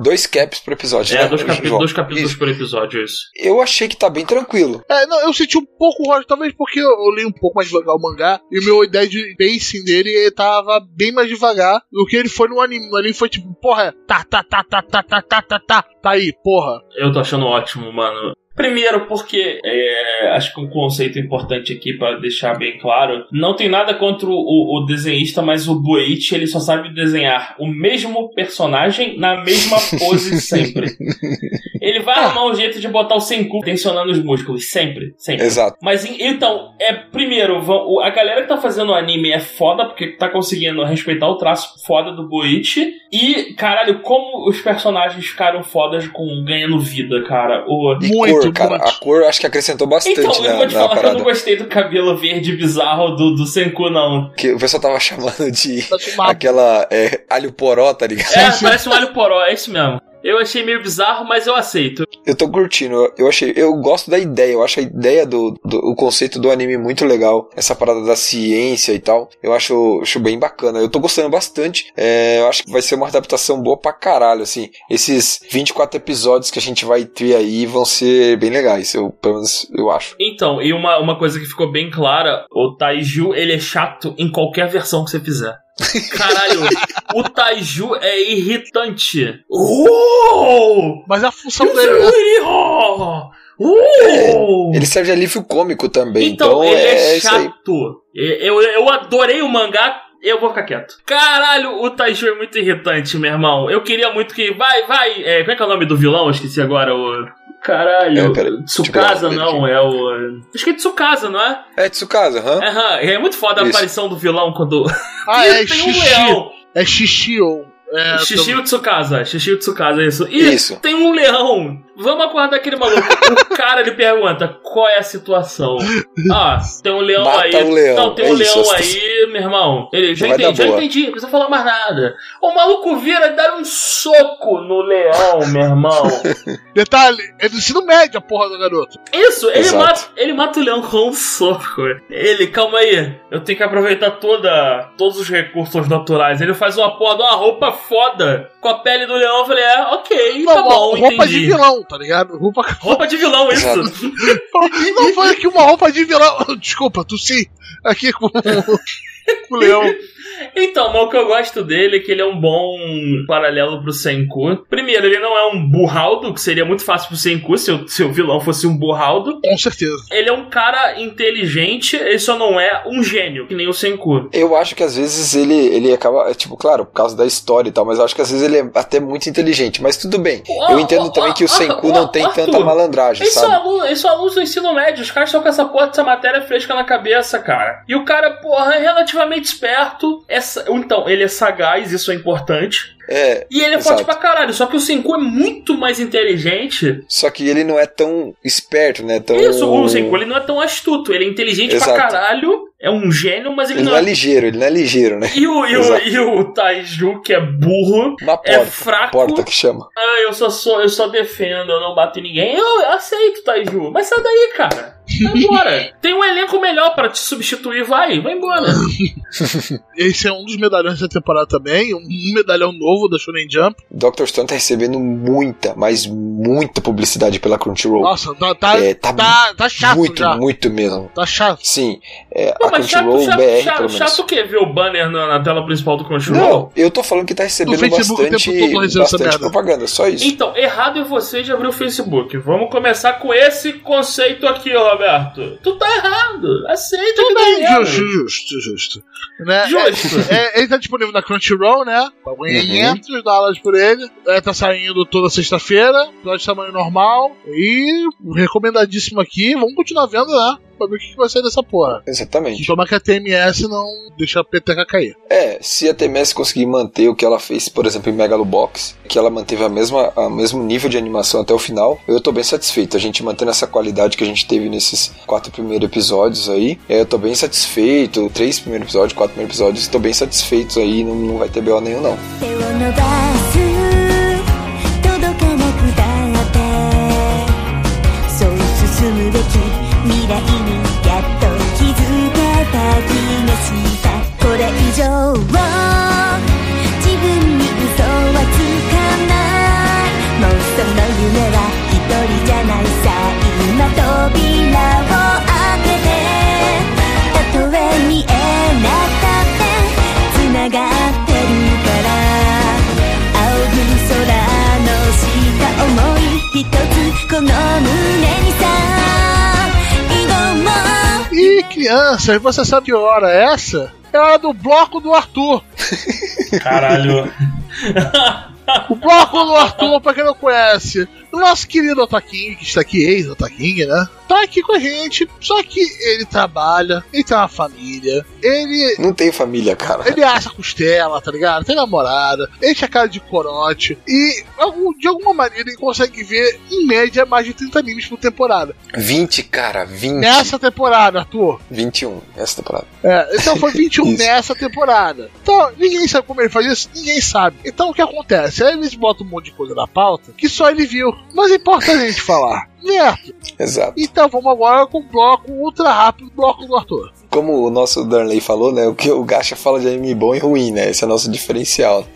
Dois caps por episódio, É, né? dois, capi- João? dois capítulos Isso. por episódio, isso. Eu achei que tá bem tranquilo. É, não, eu senti um pouco rush, talvez porque eu, eu li um pouco mais devagar o mangá e o meu ideia de pacing dele ele tava bem mais devagar do que ele foi no anime. No anime foi tipo, porra, é, tá, tá, tá, tá, tá, tá, tá, tá, tá, tá aí, porra. Eu tô achando ótimo, mano. Primeiro, porque é, acho que um conceito importante aqui pra deixar bem claro: não tem nada contra o, o desenhista, mas o Boichi ele só sabe desenhar o mesmo personagem na mesma pose sempre. Ele vai arrumar um jeito de botar o Senku tensionando os músculos, sempre, sempre. Exato. Mas então, é primeiro, a galera que tá fazendo o anime é foda porque tá conseguindo respeitar o traço foda do Boichi. E, caralho, como os personagens ficaram fodas com ganhando vida, cara. O... Muito, cor, cara. A cor eu acho que acrescentou bastante Então, eu na, vou te falar que eu não gostei do cabelo verde bizarro do, do Senku, não. Que o pessoal tava chamando de aquela é, alho poró, tá ligado? É, parece um alho poró, é isso mesmo. Eu achei meio bizarro, mas eu aceito. Eu tô curtindo, eu- achei, eu gosto da ideia, eu acho a ideia do, do o conceito do anime muito legal, essa parada da ciência e tal, eu acho, acho bem bacana, eu tô gostando bastante, é, eu acho que vai ser uma adaptação boa pra caralho, assim, esses 24 episódios que a gente vai ter aí vão ser bem legais, eu, pelo menos eu acho. Então, e uma, uma coisa que ficou bem clara, o Taiju, ele é chato em qualquer versão que você fizer. Caralho, o Taiju é irritante. Uh! Mas a função dele é. Uh! Ele serve de alívio cômico também, Então, então, ele é, é, aí. chato. Eu, eu adorei o mangá, eu vou ficar quieto. Caralho, o Taiju é muito irritante, meu irmão. Eu queria muito que. Vai, vai. É, como é que é o nome do vilão? Eu esqueci agora. O. Caralho. É, peraí, Tsukasa, não, é o. Acho que é Tsukasa, não é? É Tsukasa, hã? Aham, é muito foda a Isso. aparição do vilão quando. Ah, é tem um xixi. leão. É xixi ou. É, Shishio Tsukasa, Shishio Tsukasa, isso. E Isso. tem um leão. Vamos acordar aquele maluco. o cara ele pergunta: qual é a situação? Ah, tem um leão Mata aí. o leão, Não, tem é um isso, leão a aí, meu irmão. Ele já Vai entendi, já boa. entendi, não precisa falar mais nada. O maluco vira e dá um soco no leão, meu irmão. Detalhe, é do ensino médio a porra do garoto. Isso, ele Exato. mata, ele mata o leão com um soco. Ele, calma aí, eu tenho que aproveitar toda, todos os recursos naturais. Ele faz uma porra de uma roupa foda com a pele do leão. Eu falei, é, ok, Não, tá bom, roupa entendi. de vilão, tá ligado? Roupa. Roupa de vilão, isso. Exato. Não foi aqui uma roupa de vilão. Desculpa, tossi. Aqui com, com o leão. Então, mas o que eu gosto dele é que ele é um bom paralelo pro Senku. Primeiro, ele não é um burraldo, que seria muito fácil pro Senku se o, se o vilão fosse um burraldo. Com certeza. Ele é um cara inteligente, ele só não é um gênio, que nem o Senku. Eu acho que às vezes ele, ele acaba, é, tipo, claro, por causa da história e tal, mas eu acho que às vezes ele é até muito inteligente. Mas tudo bem. Eu entendo também que o Senku não tem tanta malandragem, são, sabe? alunos, eles são alunos do ensino médio, os caras estão com essa porra dessa matéria fresca na cabeça, cara. E o cara, porra, é relativamente esperto. É então, ele é sagaz, isso é importante. É, E ele é Exato. forte pra caralho. Só que o Senku é muito mais inteligente. só que ele não é tão esperto, né? Tão... Isso, o Senku ele não é tão astuto. Ele é inteligente pra Exato. caralho. É um gênio, mas ele, Ele não é ligeiro, ele não é ligeiro, né? E o, e, o, e o Taiju, que é burro, é porta. fraco. Porta que chama. Ah, eu só sou, eu só defendo, eu não bato em ninguém. Eu aceito, Taiju. Mas sai daí, cara. Vai embora. Tem um elenco melhor pra te substituir, vai, vai embora. Esse é um dos medalhões da temporada também, um medalhão novo da Shonen Jump. Dr. Stone tá recebendo muita, mas muita publicidade pela Crunchyroll. Nossa, tá, tá, É, tá tá, tá chato muito, já. muito mesmo. Tá chato. Sim, é, Não, a mas chato, Crunchyroll chato, BR, chato, pelo menos. chato o quê? Ver o banner na, na tela principal do Crunchyroll? Não, eu tô falando que tá recebendo Facebook o bastante, bastante propaganda, só isso. Então, errado é você de abrir o Facebook. Vamos começar com esse conceito aqui, Roberto. Tu tá errado. Aceita que tá Bem, errado. justo, justo, justo. Né? Justo. É, é, ele tá disponível na Crunchyroll, né? Paguei Uhum. 500 dólares por ele. É, tá saindo toda sexta-feira, episódio de tamanho normal. E recomendadíssimo aqui. Vamos continuar vendo, né? Pra ver o que vai sair dessa porra. Exatamente. Toma que a TMS não deixa a peteca cair. É, se a TMS conseguir manter o que ela fez, por exemplo, em Megalobox, que ela manteve a mesma, a mesmo nível de animação até o final, eu tô bem satisfeito. A gente mantendo essa qualidade que a gente teve nesses quatro primeiros episódios aí, é, eu tô bem satisfeito. Três primeiros episódios, quatro primeiros episódios, tô bem satisfeito aí, não, não vai ter BO nenhum não. E crianças, você sabe que hora é essa? É a hora do bloco do Arthur. Caralho. O bloco do Arthur, pra quem não conhece, o nosso querido Otaquinho, que está aqui, ex-Otaquinho, né? Tá aqui com a gente, só que ele trabalha, ele tem uma família, ele Não tem família, cara. Ele assa costela, tá ligado? Tem namorada, enche a cara de corote e de alguma maneira ele consegue ver, em média, mais de 30 animes por temporada. 20, cara, 20. Nessa temporada, Arthur. 21, essa temporada. É, então foi 21 Isso. nessa temporada. Então, ninguém sabe como ele faz isso, ninguém sabe. Então o que acontece? Aí eles botam um monte de coisa na pauta que só ele viu. Mas importa a gente falar. Certo? Exato. Então vamos agora com o bloco ultra rápido, bloco do Arthur. Como o nosso Darley falou, né? O que o Gacha fala de anime bom e ruim, né? Esse é o nosso diferencial.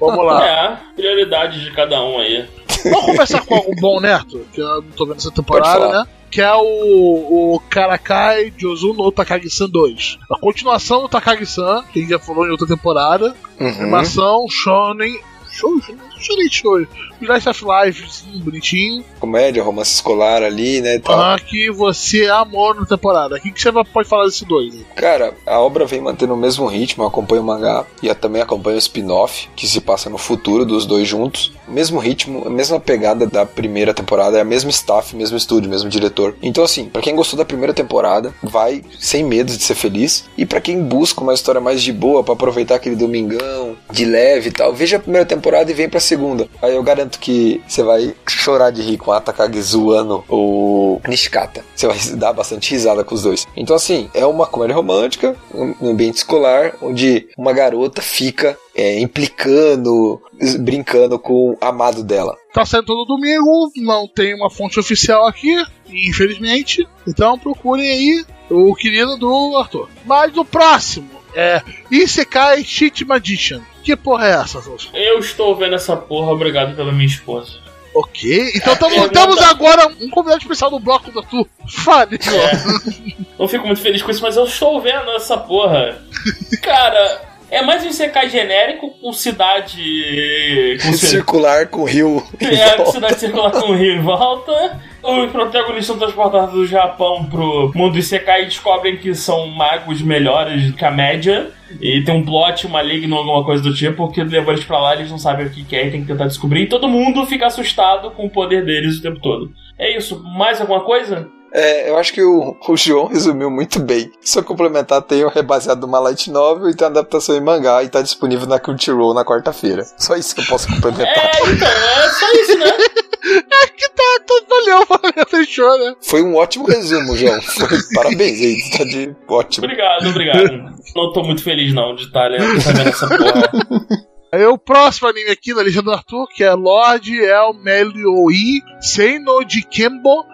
Vamos lá. É, prioridades de cada um aí. Vamos começar com algo bom, Neto, que eu não tô vendo essa temporada, né? Que é o, o Karakai Jozu no Takagi-san 2. A continuação do Takagi-san, que a gente já falou em outra temporada. Uhum. Animação, shonen... 手语。Show, shonen show. Slice of Life, sim, bonitinho. Comédia, romance escolar ali, né? tal. Ah, que você amou na temporada. O que, que você vai- pode falar desse dois? Cara, a obra vem mantendo o mesmo ritmo, eu acompanho o mangá e também acompanho o spin-off, que se passa no futuro dos dois juntos. Mesmo ritmo, a mesma pegada da primeira temporada, é a mesmo staff, mesmo estúdio, mesmo diretor. Então assim, pra quem gostou da primeira temporada, vai sem medo de ser feliz. E pra quem busca uma história mais de boa, pra aproveitar aquele domingão, de leve e tal, veja a primeira temporada e vem pra segunda. Aí eu garanto que você vai chorar de rir com a Takagi zoando o Nishikata. Você vai dar bastante risada com os dois. Então, assim, é uma comédia romântica, um ambiente escolar, onde uma garota fica é, implicando, brincando com o amado dela. Tá saindo todo domingo, não tem uma fonte oficial aqui, infelizmente. Então procurem aí o querido do Arthur. Mas o próximo é Isekai Cheat Magician. Que porra é essa, Afonso? Eu estou vendo essa porra, obrigado pela minha esposa. Ok, então tamo, É, temos agora um convidado especial do bloco do Arthur. Fale, É. Não fico muito feliz com isso, mas eu estou vendo essa porra. Cara, é mais um Isekai genérico com cidade. Com ci- Circular com rio. em É, volta. cidade circular com rio em volta. Os protagonistas são transportados do Japão pro mundo Isekai e descobrem que são magos melhores que a média. E tem um plot maligno, alguma coisa do tipo, que leva eles pra lá eles não sabem o que que é e tem que tentar descobrir. E todo mundo fica assustado com o poder deles o tempo todo. É isso. Mais alguma coisa? É, eu acho que o, o João resumiu muito bem. Só complementar, tem o rebaseado de uma light novel e tem a adaptação em mangá e tá disponível na Crunchyroll na quarta-feira. Só isso que eu posso complementar. É, então, é só isso, né? É que tá, tá valeu, valeu, fechou, né? Foi um ótimo resumo, João. Foi- parabéns aí, tá de ótimo. Obrigado, obrigado. Não tô muito feliz não de estar lendo de tá vendo essa porra. Aí o próximo anime aqui na lista do Arthur, que é Lord El Melioi Seino de Kembo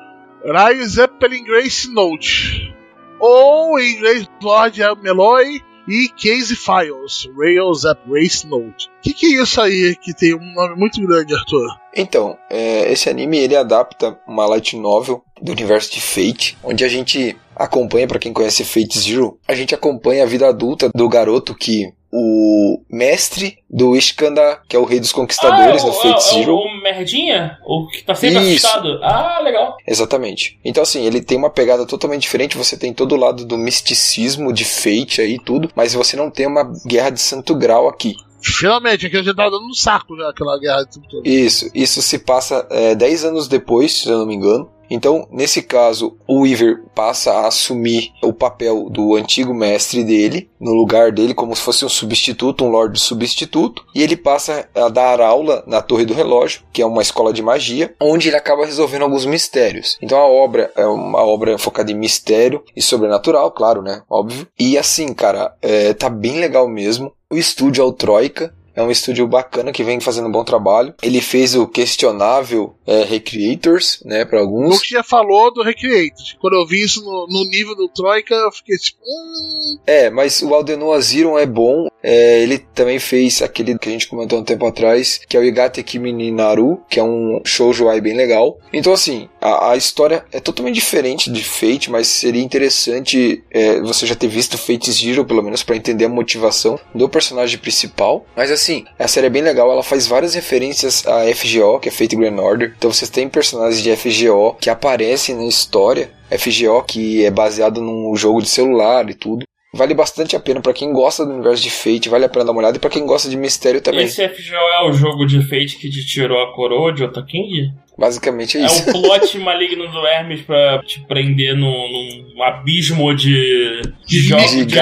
Ryan Zeppelin Grace Note. Ou em inglês Lord Meloy e Case Files, Rails App Race Note. O que, que é isso aí que tem um nome muito grande, Arthur? Então, é, esse anime ele adapta uma light novel do universo de Fate, onde a gente acompanha, para quem conhece Fate Zero, a gente acompanha a vida adulta do garoto que o mestre do Iskandar, que é o rei dos conquistadores ah, no o, Fate o, Zero. o, o merdinha? O que tá sempre Isso. assustado? Ah, legal. Exatamente. Então, assim, ele tem uma pegada totalmente diferente. Você tem todo o lado do misticismo de Fate aí tudo, mas você não tem uma guerra de santo grau aqui. Finalmente, aqui a gente tá dando um saco já, aquela guerra de. Isso, isso se passa é, 10 anos depois, se eu não me engano. Então, nesse caso, o Weaver passa a assumir o papel do antigo mestre dele, no lugar dele, como se fosse um substituto, um Lorde substituto, e ele passa a dar aula na Torre do Relógio, que é uma escola de magia, onde ele acaba resolvendo alguns mistérios. Então, a obra é uma obra focada em mistério e sobrenatural, claro, né? Óbvio. E assim, cara, é, tá bem legal mesmo. O estúdio o Troika, é um estúdio bacana que vem fazendo um bom trabalho. Ele fez o questionável é, Recreators, né, para O alguns. que já falou do Recreators. Quando eu vi isso no, no nível do Troika, eu fiquei tipo. Hum, É, mas o Aldenoa Zero é bom. É, ele também fez aquele que a gente comentou um tempo atrás, que é o Igate Kimi Naru, que é um shoujo ai bem legal. Então, assim, a, a história é totalmente diferente de Fate, mas seria interessante é, você já ter visto Fate Zero, pelo menos para entender a motivação do personagem principal. Mas, assim, a série é bem legal. Ela faz várias referências a FGO, que é Fate Grand Order. Então, vocês têm personagens de FGO que aparecem na história. FGO que é baseado num jogo de celular e tudo. Vale bastante a pena pra quem gosta do universo de Fate, vale a pena dar uma olhada e pra quem gosta de mistério também. Esse FGO é o jogo de Fate que te tirou a coroa de Otaking? Basicamente é É isso. o plot maligno do Hermes pra te prender num, num abismo de, de jogos de de... de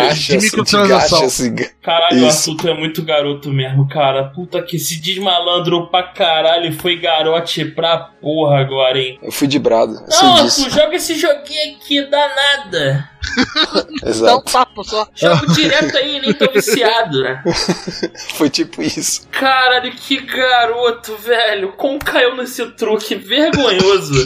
Caralho, Isso. Arthur, tu é muito garoto mesmo, cara. Puta que se desmalandrou pra caralho e foi garote pra porra agora, hein? Eu fui de brado, Não, disso. joga esse joguinho aqui, dá nada. dá um Exato. papo só. Jogo direto aí, nem tô viciado, né? Foi tipo isso. Caralho, que garoto, velho. Como caiu nesse truque vergonhoso.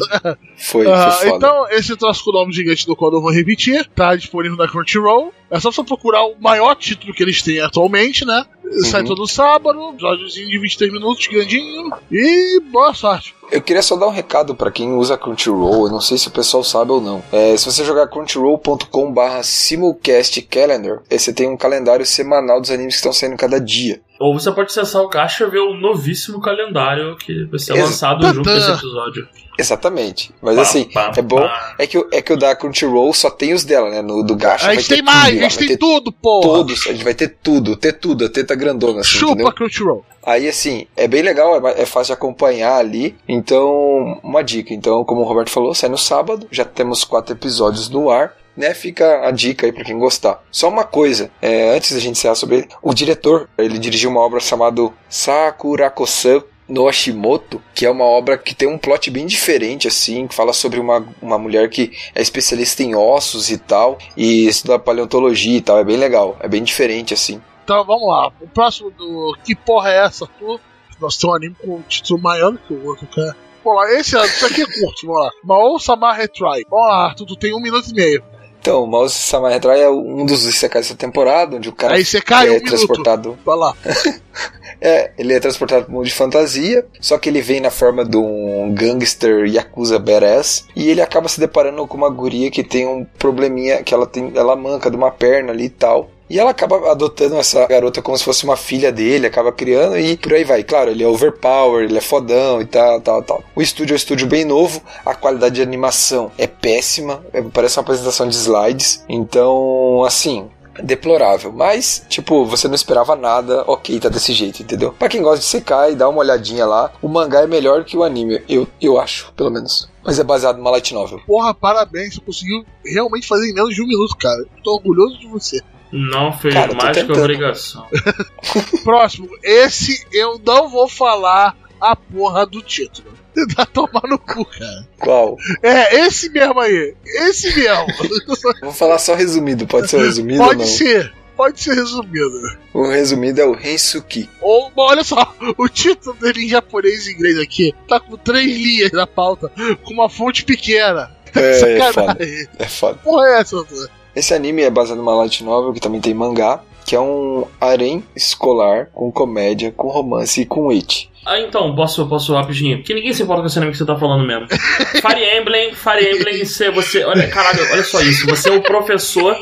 Foi, Ah, foi foda. então, esse troço com o nome gigante do qual eu vou repetir, tá disponível na Crunchyroll. É só você procurar o maior título que eles têm atualmente, né? Sai Uhum. todo sábado, episódiozinho de 23 minutos, grandinho. E boa sorte. Eu queria só dar um recado pra quem usa Crunchyroll, eu não sei se o pessoal sabe ou não. É, se você jogar crunchyroll.com barra simulcast calendar, aí você tem um calendário semanal dos animes que estão saindo cada dia. Ou você pode acessar o Gacha e ver o novíssimo calendário que vai ser Ex- lançado junto com esse episódio. Exatamente. Mas Pá, assim, pá, é bom. pá. É que, o- é que o da Crunchyroll só tem os dela, né? No do Gacha. a vai gente ter tem mais, a gente tem tudo, porra. Todos, a gente vai ter tudo, ter tudo, a teta grandona, assim, Chupa entendeu? Crunchyroll. Aí, assim, é bem legal, é, é fácil de acompanhar ali. Então, uma dica. Então, como o Roberto falou, sai no sábado, já temos quatro episódios no ar. Né, fica a dica aí pra quem gostar. Só uma coisa, é, antes da gente encerrar sobre ele, o diretor, ele dirigiu uma obra chamada Sakurako-san no Hashimoto, que é uma obra que tem um plot bem diferente, assim, que fala sobre uma, uma mulher que é especialista em ossos e tal, e estuda paleontologia e tal, é bem legal, é bem diferente, assim. Então vamos lá. O próximo do Que Porra é essa, Arthur? Nós temos um anime com um título maior que o outro, cara. Vamos lá, esse isso aqui é curto, vamos lá. Mao Samar Retry. Vamos lá, Arthur, tu tem um minuto e meio. Então, o Mouse Sama Retry é um dos isekais dessa temporada, onde o cara você cai é um transportado. Vai lá. É, ele é transportado para o mundo de fantasia, só que ele vem na forma de um gangster Yakuza badass, e ele acaba se deparando com uma guria que tem um probleminha, que ela tem, ela manca de uma perna ali e tal. E ela acaba adotando essa garota como se fosse uma filha dele, acaba criando e por aí vai. Claro, ele é overpower, ele é fodão e tal, tal, tal. O estúdio é um estúdio bem novo, a qualidade de animação é péssima, é- parece uma apresentação de slides. Então, assim, deplorável. Mas, tipo, você não esperava nada, ok, tá desse jeito, entendeu? Pra quem gosta de secar e dá uma olhadinha lá, o mangá é melhor que o anime, eu, eu acho, pelo menos. Mas é baseado numa light novel. Porra, parabéns. Você conseguiu realmente fazer em menos de um minuto, cara. Tô orgulhoso de você. Não fez Cara, mais que obrigação. Próximo. Esse eu não vou falar a porra do título. Tentar tomar no cu, cara. Qual? É, esse mesmo aí. Esse mesmo. Vou falar só resumido, pode ser resumido ou Pode não? ser. Pode ser resumido. O resumido é o Hensuki. Ou, olha só, o título dele em japonês e inglês aqui tá com três linhas na pauta, com uma fonte pequena. É, é foda. É foda. Porra, é essa? Esse anime é baseado numa light novel que também tem mangá, que é um harém escolar com comédia, com romance e com it. Ah, então, posso, posso rapidinho? Porque ninguém se importa com esse anime que você tá falando mesmo. Fire Emblem, Fire Emblem, você, você. Olha, caralho, olha só isso. Você é o professor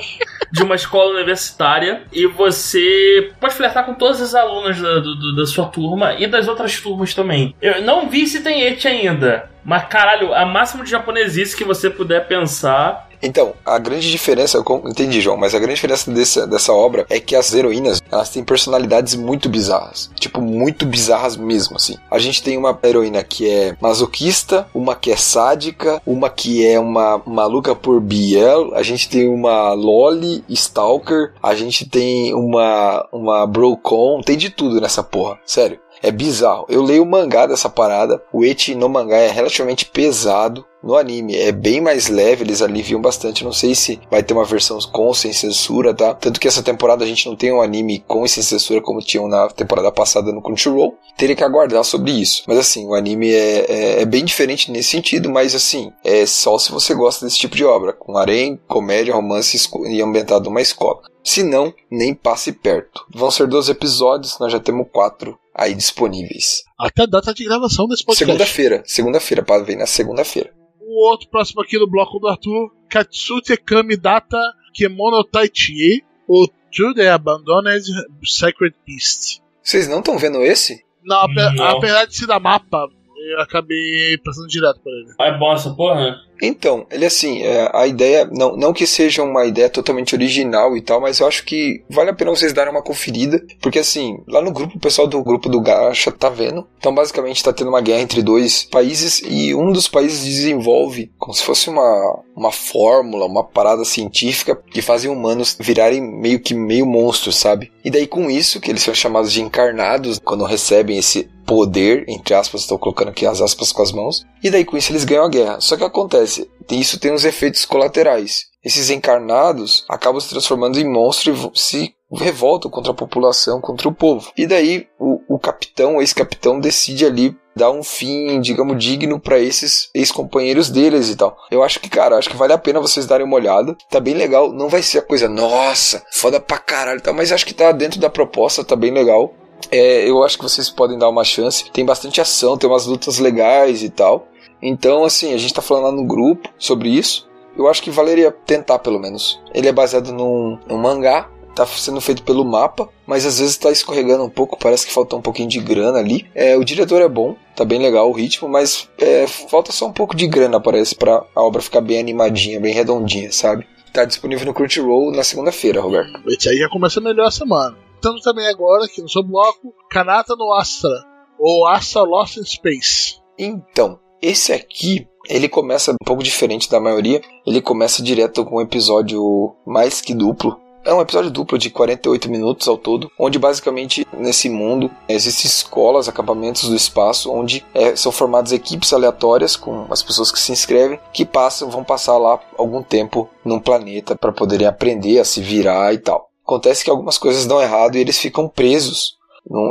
de uma escola universitária e você pode flertar com todas as alunas da, do- da sua turma e das outras turmas também. Eu não vi se tem et ainda. Mas, caralho, a máximo de japonesice que você puder pensar. Então, a grande diferença, entendi, João, mas a grande diferença desse- dessa obra é que as heroínas, elas têm personalidades muito bizarras. Tipo, muito bizarras mesmo, assim. A gente tem uma heroína que é masoquista, uma que é sádica, uma que é uma maluca por Biel, a gente tem uma Loli Stalker, a gente tem uma, uma Brocon, tem de tudo nessa porra, sério. É bizarro. Eu leio o mangá dessa parada. O eti no mangá é relativamente pesado. No anime é bem mais leve, eles aliviam bastante. Não sei se vai ter uma versão com ou sem censura, tá? Tanto que essa temporada a gente não tem um anime com e sem censura como tinham na temporada passada no Crunchyroll. Teria que aguardar sobre isso. Mas assim, o anime é, é, é bem diferente nesse sentido, mas assim, é só se você gosta desse tipo de obra, com harém, comédia, romance e ambientado numa escola. Se não, nem passe perto. Vão ser 12 episódios, nós já temos quatro aí disponíveis. Até a data de gravação desse podcast. Segunda-feira, segunda-feira, para ver na segunda-feira. O outro próximo aqui do bloco do Arthur, Katsute Kami Data Kemono Taichi, o To The Abandoned Sacred Beast. Vocês não estão vendo esse? Não, ape- Não. apesar de ser da mapa, eu acabei passando direto por ele. Ah, é bom essa porra? Então, ele assim, é, a ideia, não, não que seja uma ideia totalmente original e tal, mas eu acho que vale a pena vocês darem uma conferida, porque assim, lá no grupo, o pessoal do grupo do Gacha tá vendo. Então, basicamente, tá tendo uma guerra entre dois países e um dos países desenvolve como se fosse uma, uma fórmula, uma parada científica que fazem humanos virarem meio que meio monstros, sabe? E daí com isso, que eles são chamados de encarnados, quando recebem esse poder, entre aspas, estou colocando aqui as aspas com as mãos, e daí com isso eles ganham a guerra. Só que acontece, isso tem uns efeitos colaterais. Esses encarnados acabam se transformando em monstros e se revoltam contra a população, contra o povo. E daí o, o capitão, ex-capitão, decide ali dar um fim, digamos, digno para esses ex-companheiros deles e tal. Eu acho que, cara, acho que vale a pena vocês darem uma olhada. Tá bem legal. Não vai ser a coisa, nossa, foda pra caralho e tal, mas acho que tá dentro da proposta, tá bem legal. É, eu acho que vocês podem dar uma chance. Tem bastante ação, tem umas lutas legais e tal. Então, assim, a gente tá falando lá no grupo sobre isso. Eu acho que valeria tentar, pelo menos. Ele é baseado num, num mangá, tá sendo feito pelo mapa, mas às vezes tá escorregando um pouco, parece que faltou um pouquinho de grana ali. É, o diretor é bom, tá bem legal o ritmo, mas é, falta só um pouco de grana, parece, pra a obra ficar bem animadinha, bem redondinha, sabe? Tá disponível no Crunchyroll na segunda-feira, Roberto. Esse aí já começa melhor a semana. Estamos também agora aqui no seu bloco, Kanata no Astra, ou Astra Lost in Space. Então, esse aqui, ele começa um pouco diferente da maioria. Ele começa direto com um episódio mais que duplo. É um episódio duplo de 48 minutos ao todo, onde basicamente nesse mundo existem escolas, acampamentos do espaço, onde é, são formadas equipes aleatórias com as pessoas que se inscrevem, que passam, vão passar lá algum tempo num planeta para poderem aprender a se virar e tal. Acontece que algumas coisas dão errado e eles ficam presos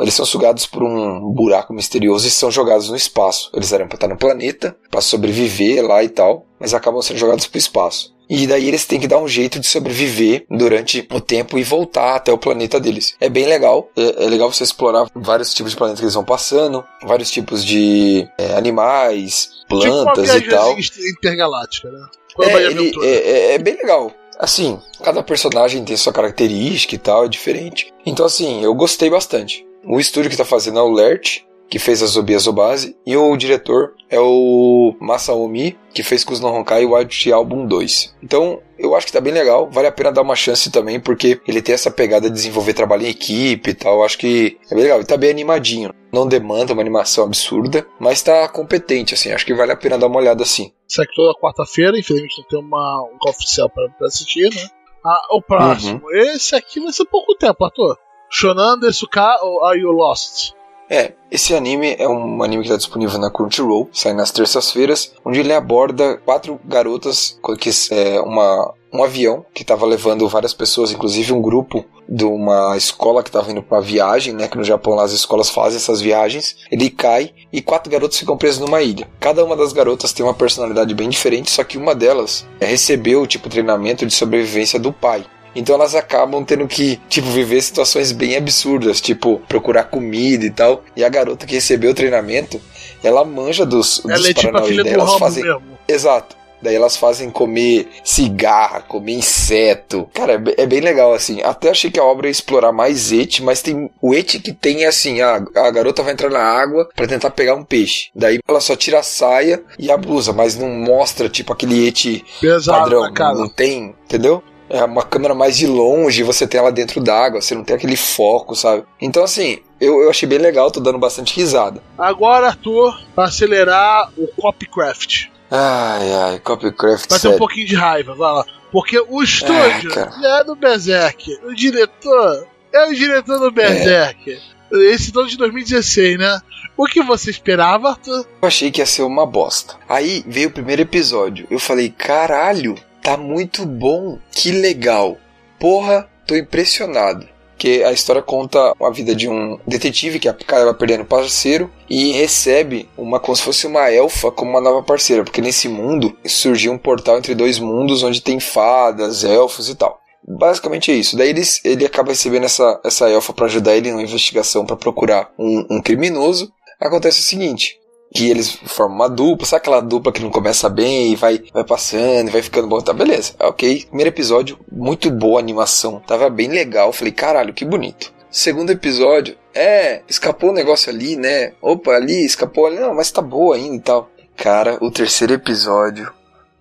eles são sugados por um buraco misterioso e são jogados no espaço. Eles eram para estar no planeta, para sobreviver lá e tal, mas acabam sendo jogados para o espaço. E daí eles têm que dar um jeito de sobreviver durante o tempo e voltar até o planeta deles. É bem legal. É, é legal você explorar vários tipos de planetas que eles vão passando, vários tipos de é, animais, tipo plantas e tal. viagem intergaláctica, né? É, ele- é, é- é bem legal. Assim, cada personagem tem sua característica e tal, é diferente. Então, assim, eu gostei bastante. O estúdio que tá fazendo é o Lert, que fez a Zobi Azobase, e o diretor é o Masaomi, que fez Kuzno Honkai Wild Album 2. Então, eu acho que tá bem legal, vale a pena dar uma chance também, porque ele tem essa pegada de desenvolver trabalho em equipe e tal, acho que é bem legal. E tá bem animadinho. Não demanda uma animação absurda, mas tá competente, assim, acho que vale a pena dar uma olhada assim. Sai toda quarta-feira, infelizmente não tem uma, um oficial pra, pra assistir, né? Ah, o próximo. Esse aqui vai ser pouco tempo, Arthur. Shonan Desuka ou Are You Lost? É, esse anime é um anime que está disponível na Crunchyroll, sai nas terças-feiras, onde ele aborda quatro garotas, que é uma, um avião que estava levando várias pessoas, inclusive um grupo de uma escola que estava indo para uma viagem, né? Que no Japão lá as escolas fazem essas viagens. Ele cai e quatro garotos ficam presos numa ilha. Cada uma das garotas tem uma personalidade bem diferente, só que uma delas é, recebeu tipo treinamento de sobrevivência do pai. Então elas acabam tendo que, tipo, viver situações bem absurdas, tipo, procurar comida e tal. E a garota que recebeu o treinamento, ela manja dos, dos Ela é tipo a filha do elas fazem... mesmo. Exato. Daí elas fazem comer cigarra, comer inseto. Cara, é é bem legal, assim. Até achei que a obra ia explorar mais et, mas tem o et que tem é assim: a, a garota vai entrar na água pra tentar pegar um peixe. Daí ela só tira a saia e a blusa, mas não mostra, tipo, aquele et Pesado padrão. Não tem, entendeu? É uma câmera mais de longe, você tem ela dentro d'água, você não tem aquele foco, sabe? Então, assim, eu, eu achei bem legal, tô dando bastante risada. Agora, Arthur, pra acelerar o Copycraft. Ai, ai, Copycraft, Vai ter um pouquinho de raiva, vai lá. Porque o estúdio cara. é do Berserk. O diretor é o diretor do Berserk. Esse todo de 2016, né? O que você esperava, Arthur? Eu achei que ia ser uma bosta. Aí veio o primeiro episódio. Eu falei, caralho, tá muito bom. Que legal. Porra, tô impressionado. Que a história conta a vida de um detetive que acaba perdendo parceiro e recebe uma como se fosse uma elfa como uma nova parceira, porque nesse mundo surgiu um portal entre dois mundos onde tem fadas, elfos e tal. Basicamente é isso. Daí eles, ele acaba recebendo essa, essa elfa para ajudar ele numa investigação para procurar um, um criminoso. Acontece o seguinte: que eles formam uma dupla, sabe aquela dupla que não começa bem e vai, vai passando e vai ficando bom? Tá, beleza, ok. Primeiro episódio, muito boa animação, tava bem legal. Falei, caralho, que bonito. Segundo episódio, é, escapou um negócio ali, né? Opa, ali, escapou ali, não, mas tá boa ainda e tal. Cara, o terceiro episódio,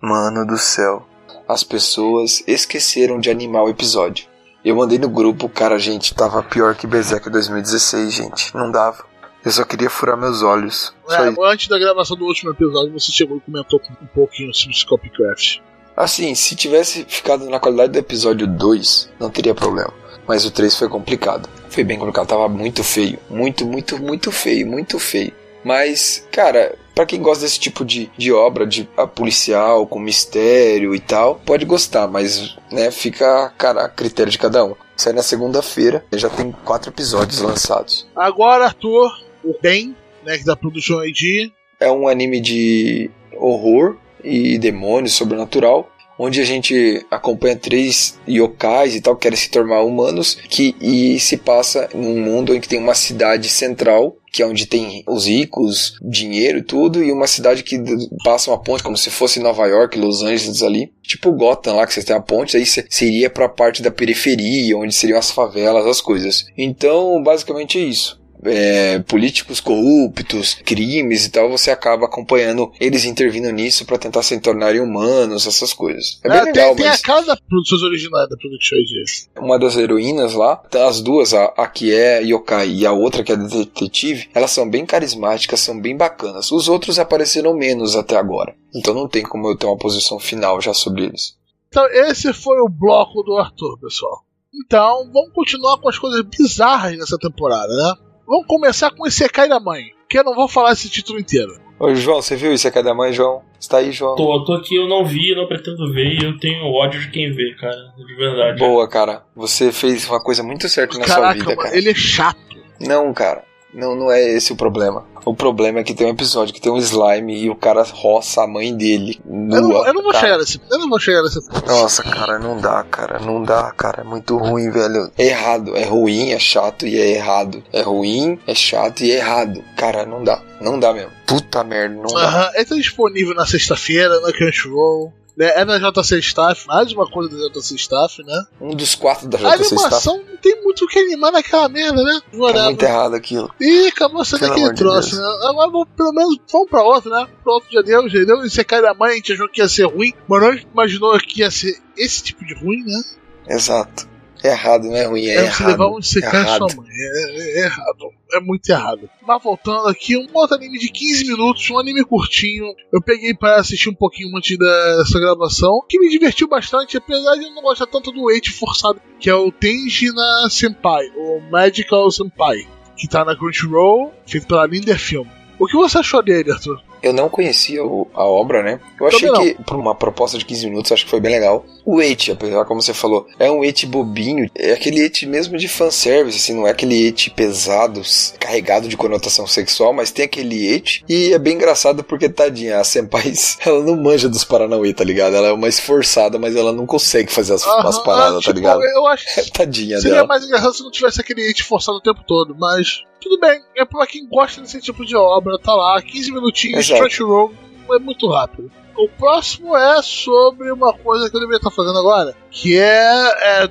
mano do céu, as pessoas esqueceram de animar o episódio. Eu mandei no grupo, cara, gente, tava pior que Berserk 2016, gente, não dava. Eu só queria furar meus olhos. É, antes da gravação do último episódio, você chegou e comentou um pouquinho sobre esse Copycraft. Assim, se tivesse ficado na qualidade do episódio 2, não teria problema. Mas o 3 foi complicado. Foi bem complicado, tava muito feio. Muito, muito, muito feio, muito feio. Mas, cara, pra quem gosta desse tipo de, de obra, de a policial, com mistério e tal, pode gostar, mas, né, fica, cara, a critério de cada um. Sai na segunda-feira, já tem quatro episódios lançados. Agora, Arthur, o Ben, né, da Production ID, É um anime de horror e demônio sobrenatural, onde a gente acompanha três yokais e tal que querem se tornar humanos, que e se passa num mundo em que tem uma cidade central, que é onde tem os ricos, dinheiro e tudo, e uma cidade que passa uma ponte como se fosse Nova York, Los Angeles ali, tipo Gotham lá que vocês têm a ponte, aí você seria para a parte da periferia, onde seriam as favelas, as coisas. Então, basicamente é isso é, políticos corruptos, crimes e tal, você acaba acompanhando eles intervindo nisso pra tentar se tornarem humanos, essas coisas. É bem É, legal, tem, tem mas a cara das produções originais da Production ID. uma das heroínas lá, as duas, a, a que é yokai e a outra que é detetive, elas são bem carismáticas, são bem bacanas. Os outros apareceram menos até agora. Então não tem como eu ter uma posição final já sobre eles. Então, esse foi o bloco do Arthur, pessoal. Então, vamos continuar com as coisas bizarras nessa temporada, né? Vamos começar com esse Sekai da Mãe, que eu não vou falar esse título inteiro. Ô João, você viu isso aqui da mãe, João? Está aí, João? Tô, tô aqui, eu não vi, não pretendo ver e eu tenho ódio de quem vê, cara. De verdade. Boa, cara. Você fez uma coisa muito certa na sua Caraca, vida, mano, cara. ele é chato. Não, cara. Não, não é esse o problema. O problema é que tem um episódio que tem um slime e o cara roça a mãe dele nua. Eu não, eu não vou cara. chegar nesse. Eu não vou chegar nesse. Nossa, cara, não dá, cara. Não dá, cara. É muito ruim, velho. É errado. É ruim, é chato e é errado. É ruim, é chato e é errado. Cara, não dá. Não dá mesmo. Puta merda, não dá. Aham, ele tá disponível na sexta-feira, na Crunchyroll. Né? É na JC Staff, mais uma coisa da JC Staff, né? Um dos quatro da A JC está. animação não tem muito o que animar naquela merda, né? Tá muito errado aquilo. Ih, acabou sendo Pelo aquele de troço, Deus. né? Agora pelo menos vamos pra outro, né? Pra outro já deu, já deu. E você cai da mãe, a gente achou que ia ser ruim, mas não imaginou que ia ser esse tipo de ruim, né? Exato. É errado, não é ruim, é, É, errado. levar um secar errado. sua mãe. É, é- é errado. É muito errado. Mas voltando aqui, um outro anime de 15 minutos, um anime curtinho. Eu peguei para assistir um pouquinho antes dessa gravação, que me divertiu bastante, apesar de eu não gostar tanto do Eight forçado, que é o Tenjina Senpai, o Magical Senpai. que tá na Crunchyroll, feito pela Linder Film. O que você achou dele, Arthur? Eu não conhecia o- a obra, né? Eu achei Também que, por uma proposta de 15 minutos, acho que foi bem legal. O Eit, apesar como você falou, é um Eit bobinho. É aquele Eit mesmo de fanservice, assim, não é aquele Eit pesado, carregado de conotação sexual, mas tem aquele Eit. E é bem engraçado porque, tadinha, a Senpai, ela não manja dos Paranauê, tá ligado? Ela é uma esforçada, mas ela não consegue fazer as, Aham, paradas, tipo, tá ligado? Eu acho Tadinha seria dela. mais engraçado se não tivesse aquele hate forçado o tempo todo, mas tudo bem. É pra quem gosta desse tipo de obra, tá lá, 15 minutinhos, Exato. Crunchyroll, é muito rápido. O próximo é sobre uma coisa que eu deveria estar fazendo agora, que é, é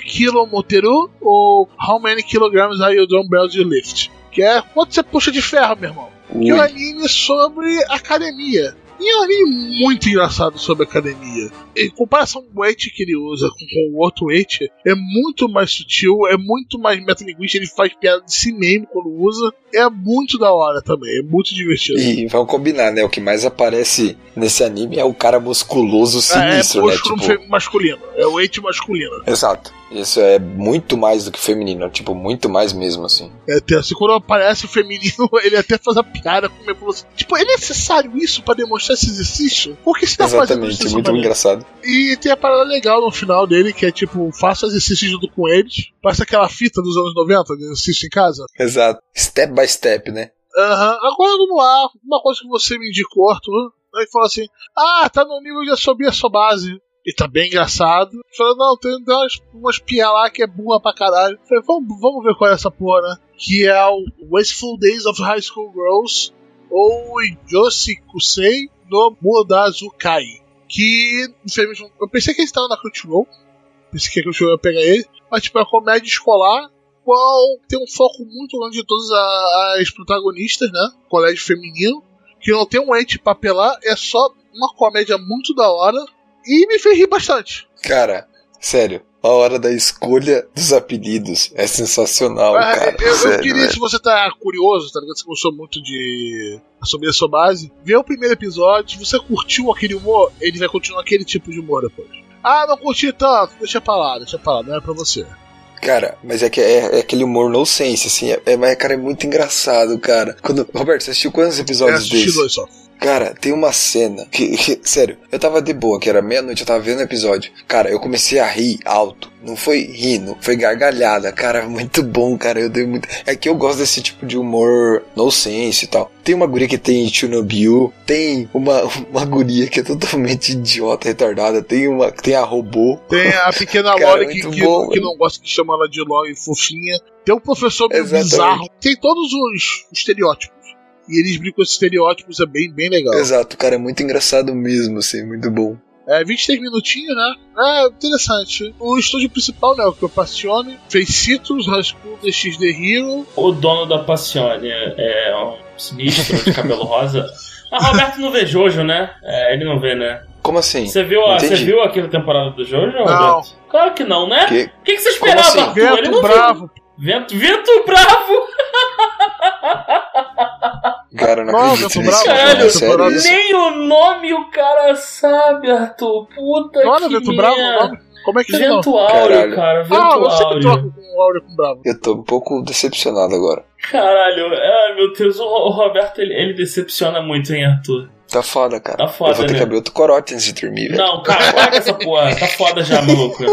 Kilo Moteru, ou How Many Kilograms Are Your Dumbbells You Lift? Que é quanto você puxa de ferro, meu irmão. Que é um Ui. anime sobre academia. E é um anime muito engraçado sobre academia. Em comparação com o weight que ele usa com, com o outro weight, é muito mais sutil, é muito mais metalinguístico, ele faz piada de si mesmo quando usa. É muito da hora também, é muito divertido. E vamos combinar, né? O que mais aparece nesse anime é o cara musculoso sinistro, é, é né? Tipo, masculino, é o weight masculino. Exato. Isso é muito mais do que feminino, tipo, muito mais mesmo, assim. É, até assim, quando aparece o feminino, ele até faz a piada com o assim, Tipo, é necessário isso pra demonstrar esse exercício? Por que você tá fazendo Exatamente, isso? dessa muito engraçado. E tem a parada legal no final dele, que é tipo, faça exercício junto com eles. Parece aquela fita dos anos 90, de exercício em casa. Exato. Step by step, né? Aham. Agora vamos lá, uma coisa que você me indicou, Arthur. Aí fala assim: Ah, tá no nível de assobia sua base. E tá bem engraçado. Falou, não, tem, tem umas, umas pia lá que é burra pra caralho. Falei, vamos, vamos ver qual é essa porra, né? Que é o Wasteful Days of High School Girls, ou Yoshi Kusei no Mudazukai. Que, infelizmente, eu pensei que ele estava na Crunchyroll. Pensei que a Crunchyroll ia pegar ele. Mas, tipo, é uma comédia escolar qual tem um foco muito grande de todas as protagonistas, né? Colégio feminino, que não tem um ente pra apelar, é só uma comédia muito da hora e me fez rir bastante. Cara, sério. A hora da escolha dos apelidos é sensacional, Ah, cara. eu, eu sério, queria, velho. se você tá curioso, tá ligado? Você gostou muito de Assumir a Sua Base, vê o primeiro episódio, se você curtiu aquele humor, ele vai continuar aquele tipo de humor depois. Ah, não curti tanto, deixa pra lá, deixa pra lá, não é pra você. Cara, mas é que é, é aquele humor no sense, assim. É, é- mas, cara, é muito engraçado, cara. Quando, Roberto, você assistiu quantos episódios assisti desse? dois só. Cara, tem uma cena que, que- sério, eu tava de boa, que era meia-noite, eu tava vendo o episódio. Cara, eu comecei a rir alto. Não foi rindo, foi gargalhada. Cara, muito bom, cara. Eu dei muito. É que eu gosto desse tipo de humor no sense e tal. Tem uma guria que tem Chernobyl, tem uma, uma guria que é totalmente idiota, retardada, tem uma tem a robô. Tem a pequena Cara, Lore que, que, bom, que não gosta que chama ela de Lore fofinha. Tem um professor meio bizarro. Tem todos os estereótipos. E eles brincam com esses estereótipos, é bem, bem legal. Exato, cara, é muito engraçado mesmo, assim, muito bom. É, 23 minutinhos, né? É interessante. O estúdio principal, né? O que eu Passione, fez Citrus, Rascal XD Hero. O dono da Passione é um sinistro de cabelo rosa. Ah, Roberto não vê Jojo, né? É, ele não vê, né? Como assim? Você viu, a, você viu aquela temporada do Jojo, Não. Roberto? Claro que não, né? Que- O que, que você Como esperava, assim? Arthur? Ele Vento não Bravo. viu. Vento, vento bravo! Cara, não Não, acredito Vento nisso. Caralho, sério isso? nem o nome o cara sabe, Arthur. Puta Não que Vento Bravo o merda. nome? Como é que é? Vento áureo, Caralho. cara. Vento Ah, eu sempre áureo. troco com o Áureo com Bravo. Eu tô um pouco decepcionado agora. Caralho, ai meu Deus, o o Roberto ele, ele decepciona muito, hein, Arthur? Tá foda, cara. Tá foda, eu vou ter né? que abrir outro corote antes de dormir, velho. Não, cara, com essa porra, tá foda já, maluco.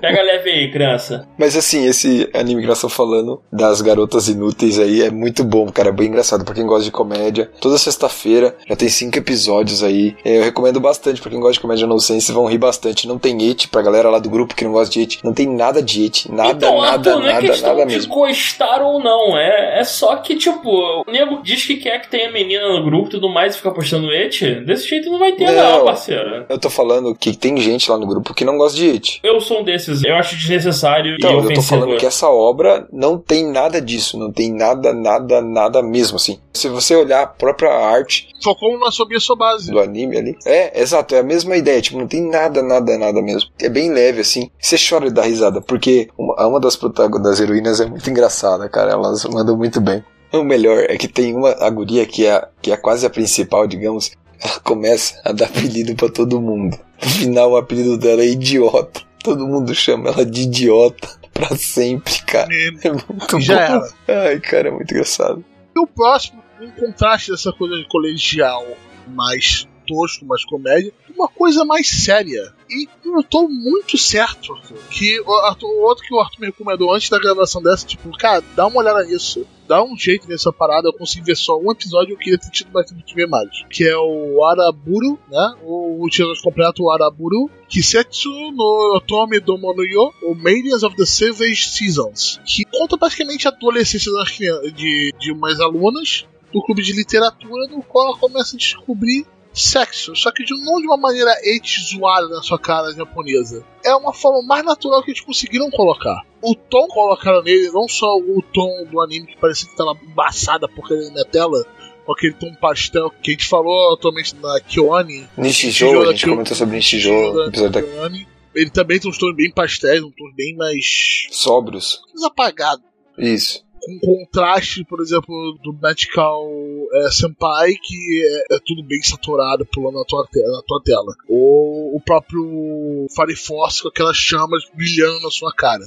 Pega leve aí, criança. Mas assim, esse anime que nós estamos falando das garotas inúteis aí é muito bom, cara. É bem engraçado pra quem gosta de comédia. Toda sexta-feira já tem cinco episódios aí. É, Eu recomendo bastante pra quem gosta de comédia no sense, vão rir bastante. Não tem it pra galera lá do grupo que não gosta de it. Não tem nada de it. Nada, então, nada, Arthur, não é nada, questão nada de mesmo. gostar ou não. É, é só que, tipo, o nego diz que quer que tenha menina no grupo e tudo mais e fica postando et. Desse jeito não vai ter, não, Não. parceiro. Eu tô falando que tem gente lá no grupo que não gosta de it. Eu sou um desses. Eu acho desnecessário Então, e eu tô ofensivo. falando que essa obra não tem nada disso, não tem nada, nada, nada mesmo, assim. Se você olhar a própria arte Focou no Assobia Sua Base. do anime ali, é, exato, é a mesma ideia, tipo, não tem nada, nada, nada mesmo. É bem leve, assim. Você chora e dá risada, porque uma, uma das protagonistas, das heroínas é muito engraçada, cara, elas mandam muito bem. O melhor é que tem uma a guria que é, que é quase a principal, digamos, ela começa a dar apelido pra todo mundo. No final, o apelido dela é idiota. Todo mundo chama ela de idiota. pra sempre, cara. E É muito já bom. era. Ai, cara, é muito engraçado. E o próximo, um contraste dessa coisa de colegial mais tosco, mais comédia, uma coisa mais séria. E eu tô muito certo que o outro que o Arthur me recomendou antes da gravação dessa, tipo, cara, dá uma olhada nisso. Dá um jeito nessa parada, eu consegui ver só um episódio, eu queria ter tido mais tempo de ver mais. Que é o Araburu, né? O, o título completo, o Araburu. Kisetsu no Otome Domo no Yo, o Maidens of the Savage Seasons. Que conta basicamente a adolescência das de, de umas alunas do clube de literatura, no qual ela começa a descobrir sexo, só que de, não de uma maneira eti zoada na sua cara japonesa. É uma forma mais natural que eles conseguiram colocar. O tom colocaram nele, não só o tom do anime que parecia que tava embaçada porque ele na tela, com aquele tom pastel que a gente falou atualmente na Kyoani. Nishijou, a gente Kyo- comentou sobre Nishijou no episódio da Kyoani. Ele também tem uns tons bem pastéis, um tom bem mais, Sóbrios. mais apagado Isso. Com contraste, por exemplo, do Magical é, Senpai, que é, é tudo bem saturado pulando na tua, na tua tela. Ou o próprio Fire Force com aquelas chamas brilhando na sua cara.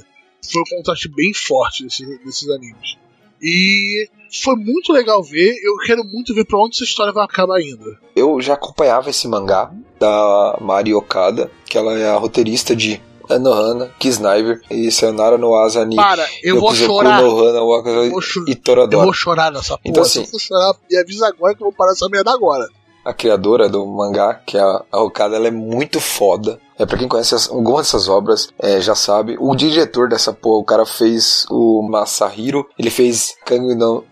Foi um contraste bem forte desses, animes. E foi muito legal ver, eu quero muito ver pra onde essa história vai acabar indo. Eu já acompanhava esse mangá da Mari Okada, que ela é a roteirista de Anohana, Kisniver e Sayonara no Asani. Para, eu vou chorar. No Hana, Waka Eu vou cho- e Eu Toradora. vou chorar nessa porra. Então, Se eu assim- for chorar, me avisa agora que eu vou parar essa merda agora. A criadora do mangá, que é a a Okada, ela é muito foda. É pra quem conhece as- algumas dessas obras, é, já sabe. O diretor dessa porra, o cara fez o Masahiro, ele fez Kang no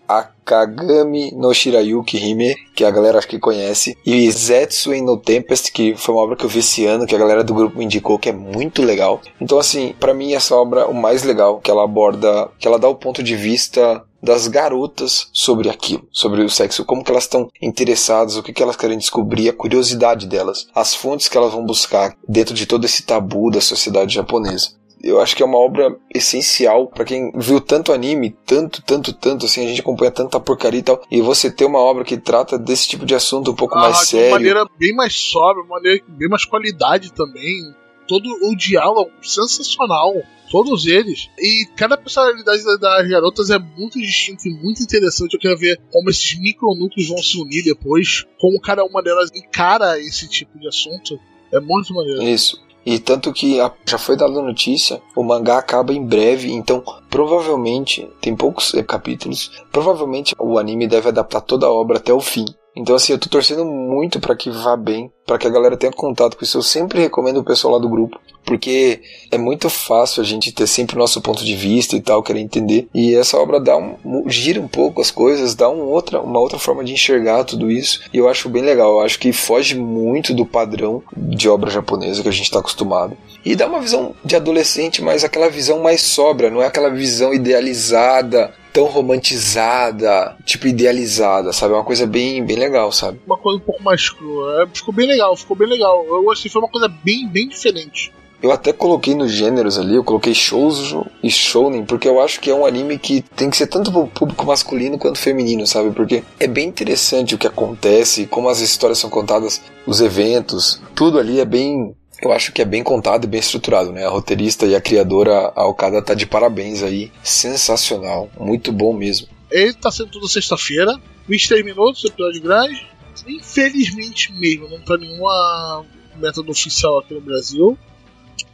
Akagami no Shirayuki Hime, que a galera acho que conhece, e Zetsu no Tempest, que foi uma obra que eu vi esse ano, que a galera do grupo me indicou, que é muito legal. Então assim, pra mim essa obra é o mais legal, que ela aborda, que ela dá o ponto de vista das garotas sobre aquilo, sobre o sexo, como que elas estão interessadas, o que, que elas querem descobrir, a curiosidade delas, as fontes que elas vão buscar dentro de todo esse tabu da sociedade japonesa. Eu acho que é uma obra essencial pra quem viu tanto anime, tanto, tanto, tanto, assim, a gente acompanha tanta porcaria e tal, e você ter uma obra que trata desse tipo de assunto um pouco mais Ah, de uma sério. maneira bem mais sóbria, uma maneira bem mais qualidade também. Todo o diálogo sensacional. Todos eles. E cada personalidade da- das garotas é muito distinta e muito interessante. Eu quero ver como esses micronúcleos vão se unir depois. Como cada uma delas encara esse tipo de assunto. É muito maneiro. Isso. E tanto que já foi dada a notícia, o mangá acaba em breve, então provavelmente, tem poucos eh, capítulos, provavelmente o anime deve adaptar toda a obra até o fim. Então assim, eu tô torcendo muito pra que vá bem, pra que a galera tenha contato com isso. Eu sempre recomendo o pessoal lá do grupo, porque é muito fácil a gente ter sempre o nosso ponto de vista e tal, querer entender. E essa obra dá um, gira um pouco as coisas, dá um outra, uma outra forma de enxergar tudo isso. E eu acho bem legal. Eu acho que foge muito do padrão de obra japonesa que a gente está acostumado. E dá uma visão de adolescente, mas aquela visão mais sobra, não é aquela visão idealizada, tão romantizada, tipo idealizada, sabe? É uma coisa bem, bem legal, sabe? Uma coisa um pouco mais crua. É, ficou bem legal, ficou bem legal. Eu gostei, foi uma coisa bem, bem diferente. Eu até coloquei nos gêneros ali, eu coloquei shoujo e shounen, porque eu acho que é um anime que tem que ser tanto pro público masculino quanto feminino, sabe? Porque é bem interessante o que acontece, como as histórias são contadas, os eventos, tudo ali é bem... Eu acho que é bem contado e bem estruturado, né? A roteirista e a criadora, a Okada, tá de parabéns aí. Sensacional. Muito bom mesmo. Ele tá sendo toda sexta-feira, 23 minutos, episódio grande. Infelizmente mesmo, não tá nenhuma método oficial aqui no Brasil.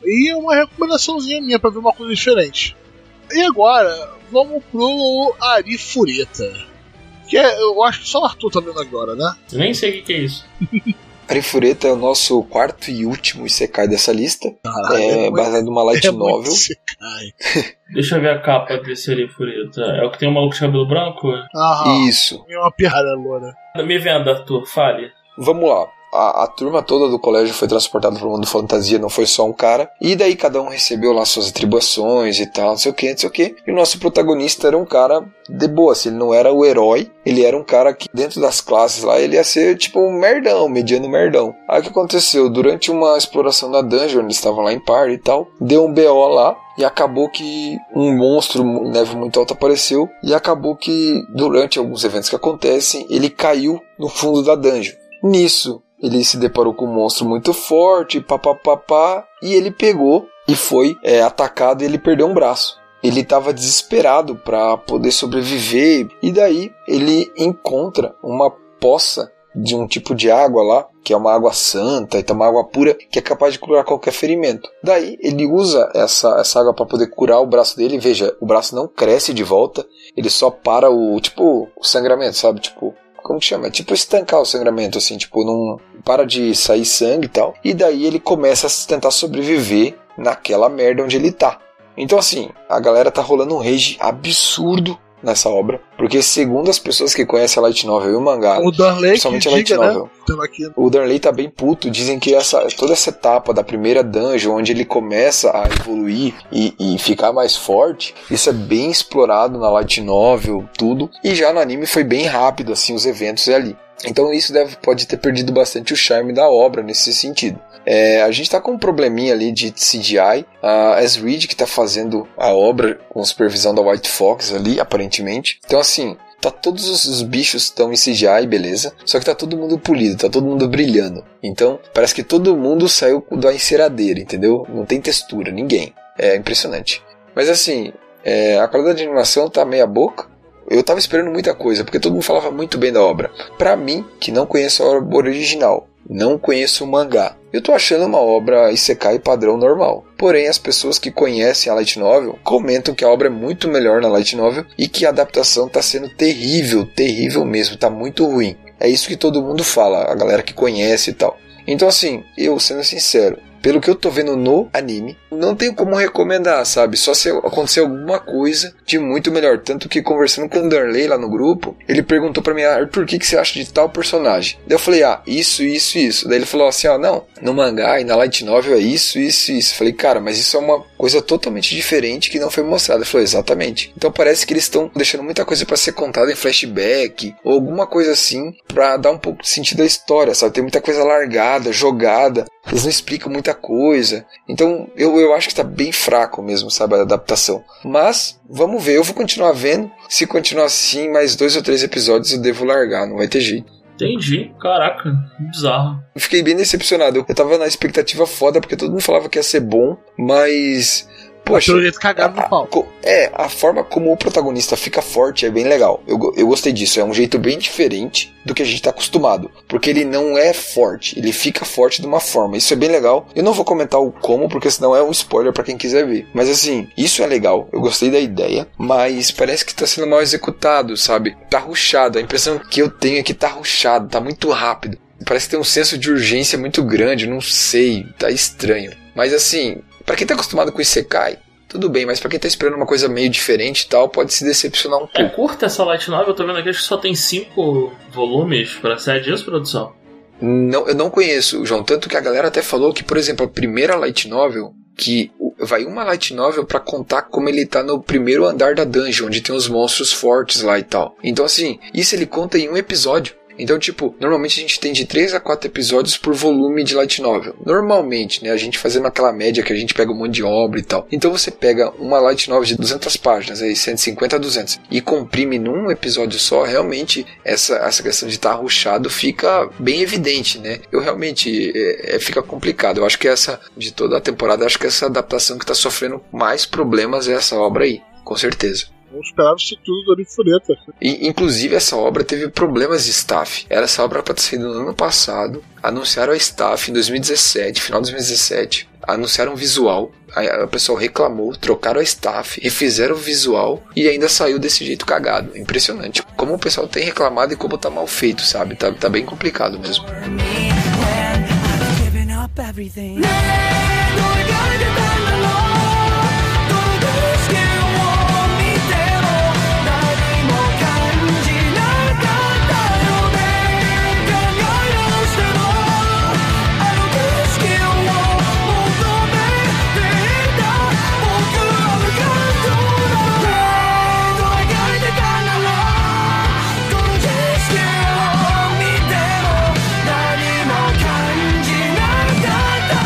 E é uma recomendaçãozinha minha pra ver uma coisa diferente. E agora, vamos pro Ari Fureta. Que é, eu acho que só o Arthur tá vendo agora, né? Eu nem sei o que, que é isso. Arifureta é o nosso quarto e último Isekai dessa lista. Caralho, É muito- baseado numa light é novel. Deixa eu ver a capa desse Arifureta. É o que tem um maluco de cabelo branco? Aham. Isso. É uma pirralha loura. Me venda, Arthur, fale. Vamos lá. A, a turma toda do colégio foi transportada para o mundo fantasia, não foi só um cara. E daí cada um recebeu lá suas atribuições e tal, não sei o que, não sei o que. E o nosso protagonista era um cara de boa, assim, ele não era o herói, ele era um cara que dentro das classes lá, ele ia ser tipo um merdão, mediano merdão. Aí o que aconteceu? Durante uma exploração da dungeon, eles estavam lá em par e tal, deu um BO lá, e acabou que um monstro neve muito alta apareceu e acabou que durante alguns eventos que acontecem ele caiu no fundo da dungeon. Nisso ele se deparou com um monstro muito forte, papapá, e ele pegou e foi é, atacado e ele perdeu um braço. Ele estava desesperado para poder sobreviver e daí ele encontra uma poça de um tipo de água lá, que é uma água santa, então uma água pura, que é capaz de curar qualquer ferimento. Daí ele usa essa, essa água para poder curar o braço dele. Veja, o braço não cresce de volta, ele só para o tipo o sangramento, sabe? Tipo, como que chama? É tipo estancar o sangramento, assim, tipo, não para de sair sangue e tal. E daí ele começa a tentar sobreviver naquela merda onde ele tá. Então, assim, a galera tá rolando um rage absurdo nessa obra, porque segundo as pessoas que conhecem a Light Novel e o mangá, O Darley principalmente a Light diga, né? Novel, aqui. o Darley tá bem puto. Dizem que essa, toda essa etapa da primeira dungeon, onde ele começa a evoluir e, e ficar mais forte, isso é bem explorado na Light Novel, tudo. E já no anime foi bem rápido, assim, os eventos ali. Então isso deve, pode ter perdido bastante o charme da obra nesse sentido. É, a gente tá com um probleminha ali de CGI. A As Reed que tá fazendo a obra com supervisão da White Fox ali, aparentemente. Então assim, Tá todos os, os bichos estão em CGI, beleza. Só que tá todo mundo polido, tá todo mundo brilhando. Então, parece que todo mundo saiu da enceradeira, entendeu? Não tem textura, ninguém. É impressionante. Mas assim, é, a qualidade de animação tá meia boca. Eu tava esperando muita coisa, porque todo mundo falava muito bem da obra. Pra mim, que não conheço a obra original, não conheço o mangá, eu tô achando uma obra Isekai padrão normal. Porém, as pessoas que conhecem a Light Novel comentam que a obra é muito melhor na Light Novel e que a adaptação tá sendo terrível, terrível mesmo, tá muito ruim. É isso que todo mundo fala, a galera que conhece e tal. Então, assim, eu sendo sincero, pelo que eu tô vendo no anime, não tenho como recomendar, sabe? Só se acontecer alguma coisa de muito melhor. Tanto que conversando com o Darley lá no grupo, ele perguntou pra mim, ah, Arthur, o que, que você acha de tal personagem? Daí eu falei, ah, isso, isso, isso. Daí ele falou assim, ó, não, no mangá e na light novel é isso, isso, isso. Eu falei, cara, mas isso é uma coisa totalmente diferente que não foi mostrada. Ele falou, exatamente. Então parece que eles estão deixando muita coisa pra ser contada em flashback ou alguma coisa assim pra dar um pouco de sentido à história, sabe? Tem muita coisa largada, jogada. Eles não explicam muita coisa. Então eu, eu acho que tá bem fraco mesmo, sabe, a adaptação. Mas vamos ver, eu vou continuar vendo. Se continuar assim, mais dois ou três episódios eu devo largar, não vai ter jeito. Entendi. Caraca, bizarro. Fiquei bem decepcionado. Eu tava na expectativa foda, porque todo mundo falava que ia ser bom, mas. Poxa. Jeito cagado no pau. É, a forma como o protagonista fica forte é bem legal. Eu, eu gostei disso. É um jeito bem diferente do que a gente tá acostumado. Porque ele não é forte, ele fica forte de uma forma. Isso é bem legal. Eu não vou comentar o como, porque senão é um spoiler pra quem quiser ver. Mas assim, isso é legal. Eu gostei da ideia, mas parece que tá sendo mal executado, sabe? Tá ruchado. A impressão que eu tenho é que tá ruchado, tá muito rápido. Parece que tem um senso de urgência muito grande, não sei, tá estranho. Mas assim, pra quem tá acostumado com Isekai, tudo bem, mas pra quem tá esperando uma coisa meio diferente e tal, pode se decepcionar um É pouco. curta essa light novel, eu tô vendo aqui, acho que só tem cinco volumes pra sete dias de produção. Não, eu não conheço, João, tanto que a galera até falou que, por exemplo, a primeira light novel, que vai uma light novel pra contar como ele tá no primeiro andar da dungeon, onde tem os monstros fortes lá e tal. Então assim, isso ele conta em um episódio. Então, tipo, normalmente a gente tem de 3 a 4 episódios por volume de light novel. Normalmente, né? A gente fazendo aquela média que a gente pega um monte de obra e tal. Então você pega uma light novel de 200 páginas, aí 150 a 200, e comprime num episódio só, realmente essa, essa questão de estar ruchado fica bem evidente, né? Eu realmente é, é, fica complicado. Eu acho que essa, de toda a temporada, acho que essa adaptação que tá sofrendo mais problemas é essa obra aí, com certeza. Vamos esperar isso tudo do Orifureta. E, inclusive, essa obra teve problemas de staff. Era essa obra para ter saído no ano passado. Anunciaram a staff em 2017, final de 2017. Anunciaram o visual. Aí o pessoal reclamou, trocaram a staff, refizeram o visual e ainda saiu desse jeito cagado. Impressionante. Como o pessoal tem reclamado e como tá mal feito, sabe? Tá, tá bem complicado mesmo. Everything.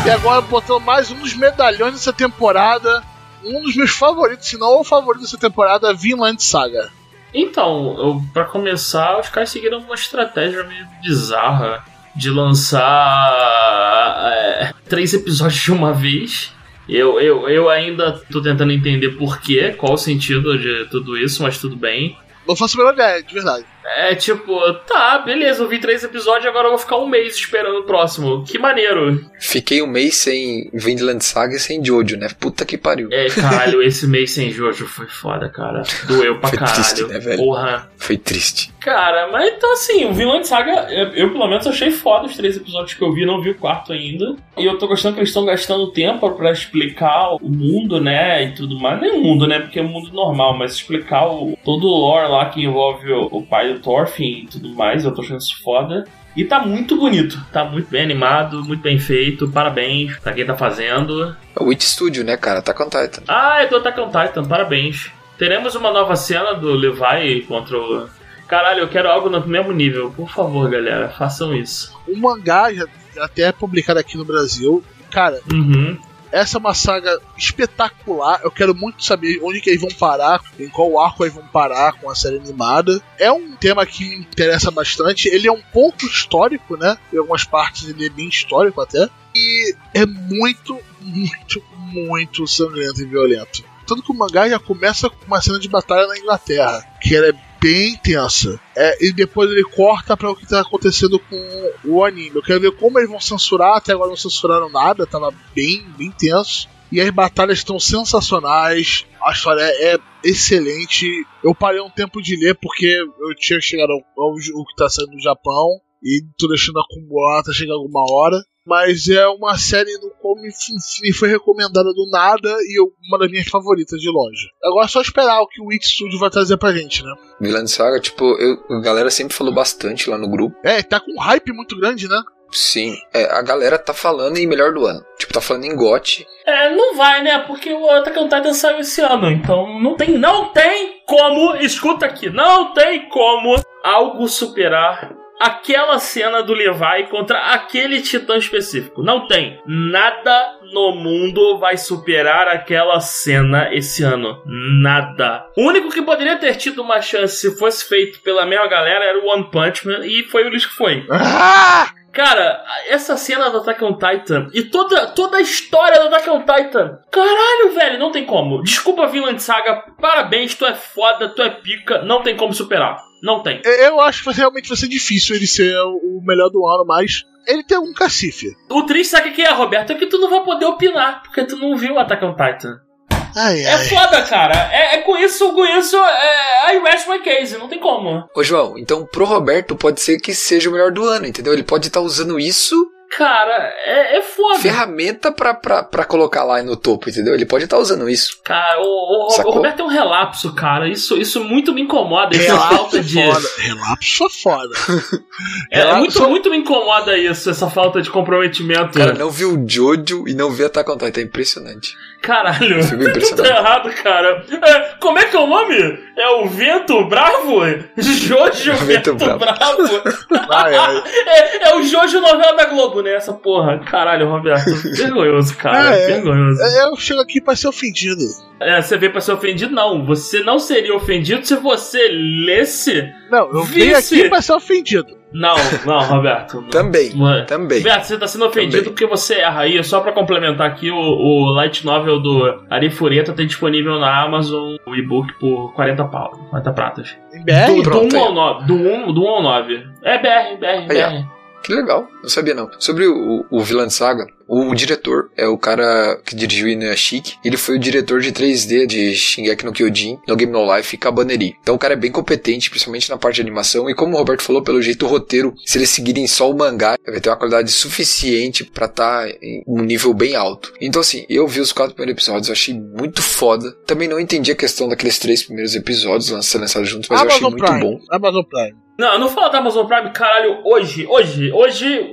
E agora botou mais um dos medalhões dessa temporada. Um dos meus favoritos, se não o favorito dessa temporada, Vinland Saga. Então, pra começar, os caras seguiram uma estratégia meio bizarra de lançar é, três episódios de uma vez. Eu, eu, eu ainda tô tentando entender por quê, qual o sentido de tudo isso, mas tudo bem. Não faço a menor ideia, de verdade. É tipo, tá, beleza, eu vi três episódios, agora eu vou ficar um mês esperando o próximo. Que maneiro. Fiquei um mês sem Vinland Saga e sem Jojo, né? Puta que pariu. É, caralho, esse mês sem Jojo foi foda, cara. Doeu pra Foi caralho. triste, né, velho? Porra. Foi triste. Cara, mas então assim, o Vinland Saga, eu, eu, pelo menos achei foda os três episódios que eu vi, não vi o quarto ainda. E eu tô gostando que eles estão gastando tempo pra explicar o mundo, né, e tudo mais. Nem o mundo, né, porque é um mundo normal, mas explicar o, todo o lore lá que envolve o, o pai do Thorfinn e tudo mais, eu tô achando isso foda. E tá muito bonito, tá muito bem animado, muito bem feito, parabéns pra quem tá fazendo. É o Witch Studio, né, cara? Tá com Titan. Ah, é do Attack on Titan, parabéns. Teremos uma nova cena do Levi contra o... Caralho, eu quero algo no mesmo nível. Por favor, galera, façam isso. O mangá já até é publicado aqui no Brasil. Cara, Uhum. Essa é uma saga espetacular. Eu quero muito saber onde que eles vão parar, em qual arco eles vão parar com a série animada. É um tema que me interessa bastante. Ele é um pouco histórico, né? Em algumas partes ele é bem histórico até. E é muito, muito, muito sangrento e violento. Tanto que o mangá já começa com uma cena de batalha na Inglaterra, que é bem tensa. É, e depois ele corta para o que tá acontecendo com o anime. Eu quero ver como eles vão censurar, até agora não censuraram nada, tava bem, bem tenso. E as batalhas estão sensacionais, a história é excelente. Eu parei um tempo de ler porque eu tinha chegado ao, ao o que tá saindo no Japão e tô deixando acumular até chegar alguma hora. Mas é uma série no qual me, me foi recomendada do nada e eu- uma das minhas favoritas de longe. Agora é só esperar o que o Witch Studio vai trazer pra gente, né? Vinland Saga, tipo, eu, a galera sempre falou bastante lá no grupo. É, tá com um hype muito grande, né? Sim, é, a galera tá falando em melhor do ano. Tipo, tá falando em GOT. É, não vai, né? Porque o Attack on Titan saiu esse ano, então não tem, não tem como, escuta aqui, não tem como algo superar aquela cena do Levi contra aquele titã específico. Não tem. Nada no mundo vai superar aquela cena esse ano. Nada. O único que poderia ter tido uma chance se fosse feito pela mesma galera era o One Punch Man e foi o lixo que foi. Ah! Cara, essa cena do Attack on Titan e toda, toda a história do Attack on Titan. Caralho, velho, não tem como. Desculpa, Vinland Saga. Parabéns, tu é foda, tu é pica. Não tem como superar. Não tem. Eu acho que realmente vai ser difícil ele ser o melhor do ano, mas ele tem um cacife. O triste, sabe o que é, Roberto? É que tu não vai poder opinar, porque tu não viu o Attack on Titan. Ai, É ai. foda, cara. É, é com isso, com isso, é, I rest my case. Não tem como. Ô, João, então pro Roberto pode ser que seja o melhor do ano, entendeu? Ele pode estar usando isso Cara, é, é foda. ferramenta pra, pra, pra colocar lá no topo, entendeu? Ele pode estar usando isso. Cara, o, o- o? Roberto é um relapso, cara. Isso, isso muito me incomoda. Essa falta de. foda. Relapso é foda. É, Relapso- muito, muito me incomoda isso, essa falta de comprometimento. Cara, não viu Jojo e não viu Attack on Titan. É impressionante. Caralho, Fico tudo errado, cara. É, como é que é o nome? É o Vento Bravo? Jojo Vento, Vento Bravo. Bravo. Ai, ai. É, é o Jojo novela da Globo, né? Essa porra. Caralho, Roberto. Vergonhoso, cara. É, é. Vergonhoso. Eu chego aqui pra ser ofendido. É, você veio pra ser ofendido? Não. Você não seria ofendido se você lesse. Não, eu vim aqui pra ser ofendido. Não, não, Roberto. não. Também, Mano. também. Roberto, você tá sendo ofendido Também. porque você erra aí. Só pra complementar aqui, o, o light novel do Ari Fureta tem disponível na Amazon o e-book por 40 pau, 40 pratas. Do, BR? do Pronto, 1 aí. ao 9. Do 1, do 1 ao 9. É BR, BR, Aí. BR. Que legal, não sabia não. Sobre o, o Vilã Saga, o, o diretor é o cara que dirigiu Inuyashiki. Ele foi o diretor de 3D de Shingeki no Kyojin, No Game No Life e Cabaneri. Então o cara é bem competente, principalmente na parte de animação. E como o Roberto falou, pelo jeito o roteiro, se eles seguirem só o mangá, vai ter uma qualidade suficiente pra estar em um nível bem alto. Então assim, eu vi os quatro primeiros episódios, eu achei muito foda. Também não entendi a questão daqueles três primeiros episódios lançados juntos, mas eu achei Amazon muito Prime. bom. Amazon Prime. Não, não fala da Amazon Prime, caralho, hoje, hoje, hoje,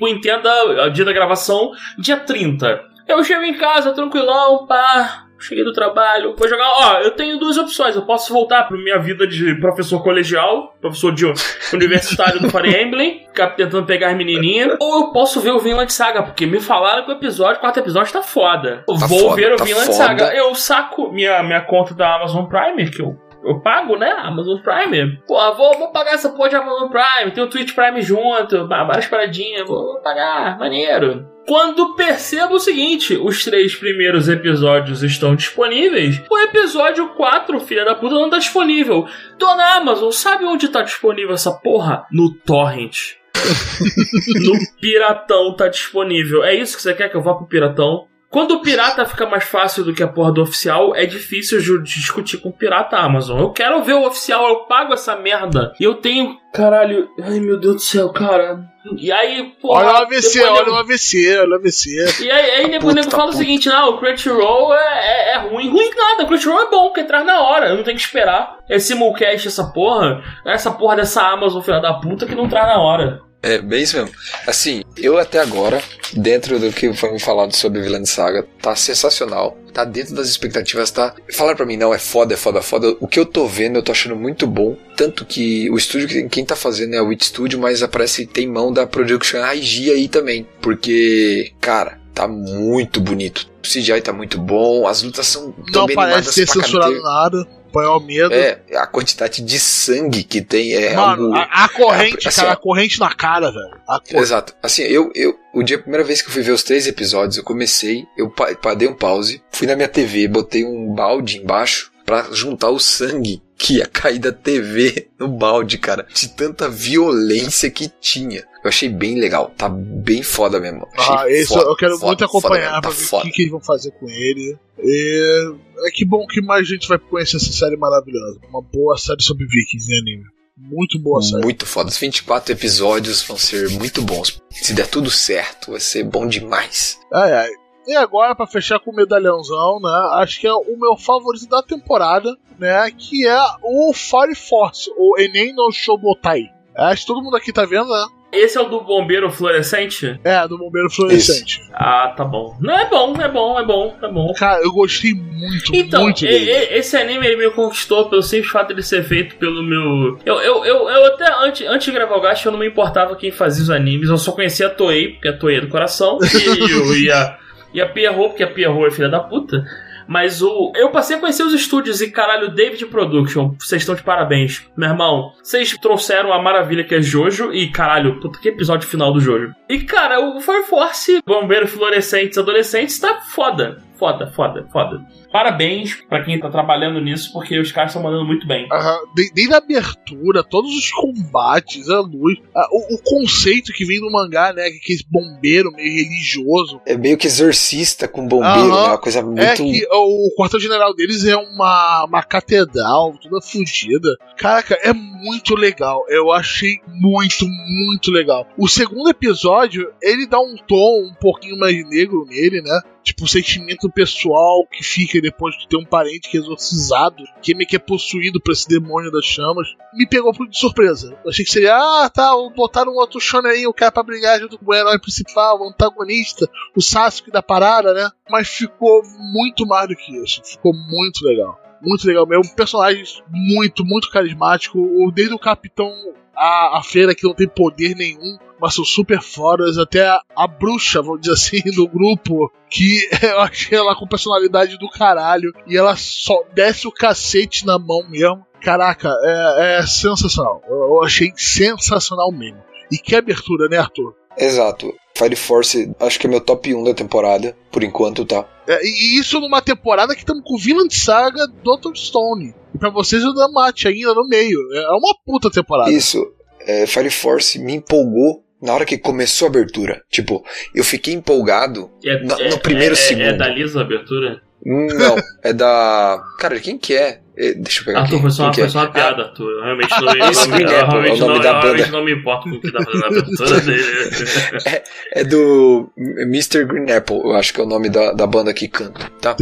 o Entenda, dia da gravação, dia 30. Eu chego em casa, tranquilão, pá, cheguei do trabalho, vou jogar, ó, eu tenho duas opções, eu posso voltar pra minha vida de professor colegial, professor de universitário do Fire Emblem, ficar tentando pegar as menininhas, ou eu posso ver o Vinland Saga, porque me falaram que o episódio, o quarto episódio tá foda. Tá vou foda, ver o tá Vinland foda. Saga. Eu saco minha, minha conta da Amazon Prime, que eu eu pago, né? Amazon Prime. Porra, vou, vou pagar essa porra de Amazon Prime. Tem o Twitch Prime junto, várias paradinhas. Vou, vou pagar, maneiro. Quando percebo o seguinte, os três primeiros episódios estão disponíveis, o episódio 4, filha da puta, não tá disponível. Dona Amazon, sabe onde tá disponível essa porra? No Torrent. no Piratão tá disponível. É isso que você quer que eu vá pro Piratão? Quando o pirata fica mais fácil do que a porra do oficial, é difícil discutir com o pirata Amazon. Eu quero ver o oficial, eu pago essa merda. E eu tenho. Caralho. Ai meu Deus do céu, cara. E aí, porra. Olha o AVC, olha nego- o AVC, olha o AVC. E aí, aí depois o puta, nego fala o puta. seguinte: não, o Crunchyroll é, é, é ruim. Ruim nada, o Crunchyroll é bom, porque traz na hora. Eu não tenho que esperar. É simulcast essa porra. Essa porra dessa Amazon, filha da puta, que não traz na hora. É, bem isso mesmo. Assim, eu até agora, dentro do que foi me falado sobre Vilã Saga, tá sensacional. Tá dentro das expectativas, tá? Falaram pra mim, não, é foda, é foda, foda. O que eu tô vendo, eu tô achando muito bom. Tanto que o estúdio, quem tá fazendo é o Wit Studio, mas aparece tem mão da Production IG aí também. Porque, cara, tá muito bonito. O CGI tá muito bom, as lutas são tão Não parece ser censurado nada. Põe ao medo. É, a quantidade de sangue que tem é Mano, algo... a, a corrente, é, assim, cara, a corrente na cara, velho. A corrente. Exato. Assim, eu, eu, o dia, a primeira vez que eu fui ver os três episódios, eu comecei, eu pa, pa- dei um pause, fui na minha TV, botei um balde embaixo pra juntar o sangue que ia cair da TV no balde, cara. De tanta violência que tinha. Eu achei bem legal. Tá bem foda mesmo. Achei Ah, esse foda, eu quero foda, muito foda acompanhar pra tá ver o foda. que, que eles vão fazer com ele. E é que bom que mais gente vai conhecer essa série maravilhosa. Uma boa série sobre Vikings em anime. Muito boa série. Muito foda. Os 24 episódios vão ser muito bons. Se der tudo certo, vai ser bom demais. Ai, ai. E agora, pra fechar com o medalhãozão, né? Acho que é o meu favorito da temporada, né? Que é o Fire Force, ou Enem no Shobotai. Acho que todo mundo aqui tá vendo, né? Esse é o do bombeiro fluorescente? É, do Bombeiro Fluorescente. Ah, tá bom. Não, é bom, é bom, é bom, é bom. Cara, eu gostei muito, Então, muito dele. e- esse anime ele me conquistou pelo simples fato de ser feito pelo meu. Eu, eu, eu, eu até antes, antes de gravar o gasto, eu não me importava quem fazia os animes, eu só conhecia a Toei, porque a Toei é do coração, e, eu ia, e a Pierrot, porque a Pierrot é filha da puta. Mas o. Eu passei a conhecer os estúdios e caralho, David Production, vocês estão de parabéns. Meu irmão, vocês trouxeram a maravilha que é Jojo e caralho, puta que episódio final do Jojo. E cara, o Fire Force, Bombeiro Fluorescentes Adolescentes, tá foda. Foda, foda, foda. Parabéns pra quem tá trabalhando nisso, porque os caras estão mandando muito bem. Aham, Desde a abertura, todos os combates, a luz, a- o, o conceito que vem do mangá, né? Que é esse bombeiro meio religioso. É meio que exorcista com bombeiro, Aham. né? Uma coisa muito. É que o quartel-general deles é uma, uma catedral toda fugida. Caraca, é muito legal. Eu achei muito, muito legal. O segundo episódio, ele dá um tom um pouquinho mais negro nele, né? Tipo, o sentimento pessoal que fica depois de ter um parente que é exorcizado, que meio que é possuído por esse demônio das chamas. Me pegou de surpresa. Eu achei que seria, ah, tá, botaram um outro shonen aí, o cara pra brigar junto com o herói principal, o antagonista o Sasuke da parada, né? Mas ficou muito mais do que isso. Ficou muito legal. Muito legal mesmo. Personagens muito, muito carismático. Desde o capitão a, a feira que não tem poder nenhum, mas são super fodas. Até a, a bruxa, vamos dizer assim, do grupo, que eu achei ela com personalidade do caralho. E ela só desce o cacete na mão mesmo. Caraca, é, é sensacional. Eu, eu achei sensacional mesmo. E que abertura, né, Arthur? Exato. Fire Force, acho que é meu top 1 da temporada, por enquanto, tá? É, e isso numa temporada que estamos com Vinland Saga Dr. Stone. E pra vocês o Damate ainda no meio. É uma puta temporada. Isso, é, Fire Force me empolgou na hora que começou a abertura. Tipo, eu fiquei empolgado. É, No- é- no primeiro é- é- segundo. É da Lisa a abertura? Hum, Não, é da. Cara, quem que é? É, Deixa eu pegar Arthur, aqui. foi só, uma- Quem foi só é? uma piada, Arthur. Eu realmente não, eu, eu é o realmente nome não, da eu realmente banda. não me importo com o que tá fazendo a abertura dele. É do Mr. Green Apple, eu acho que é o nome da, da banda que canta, tá?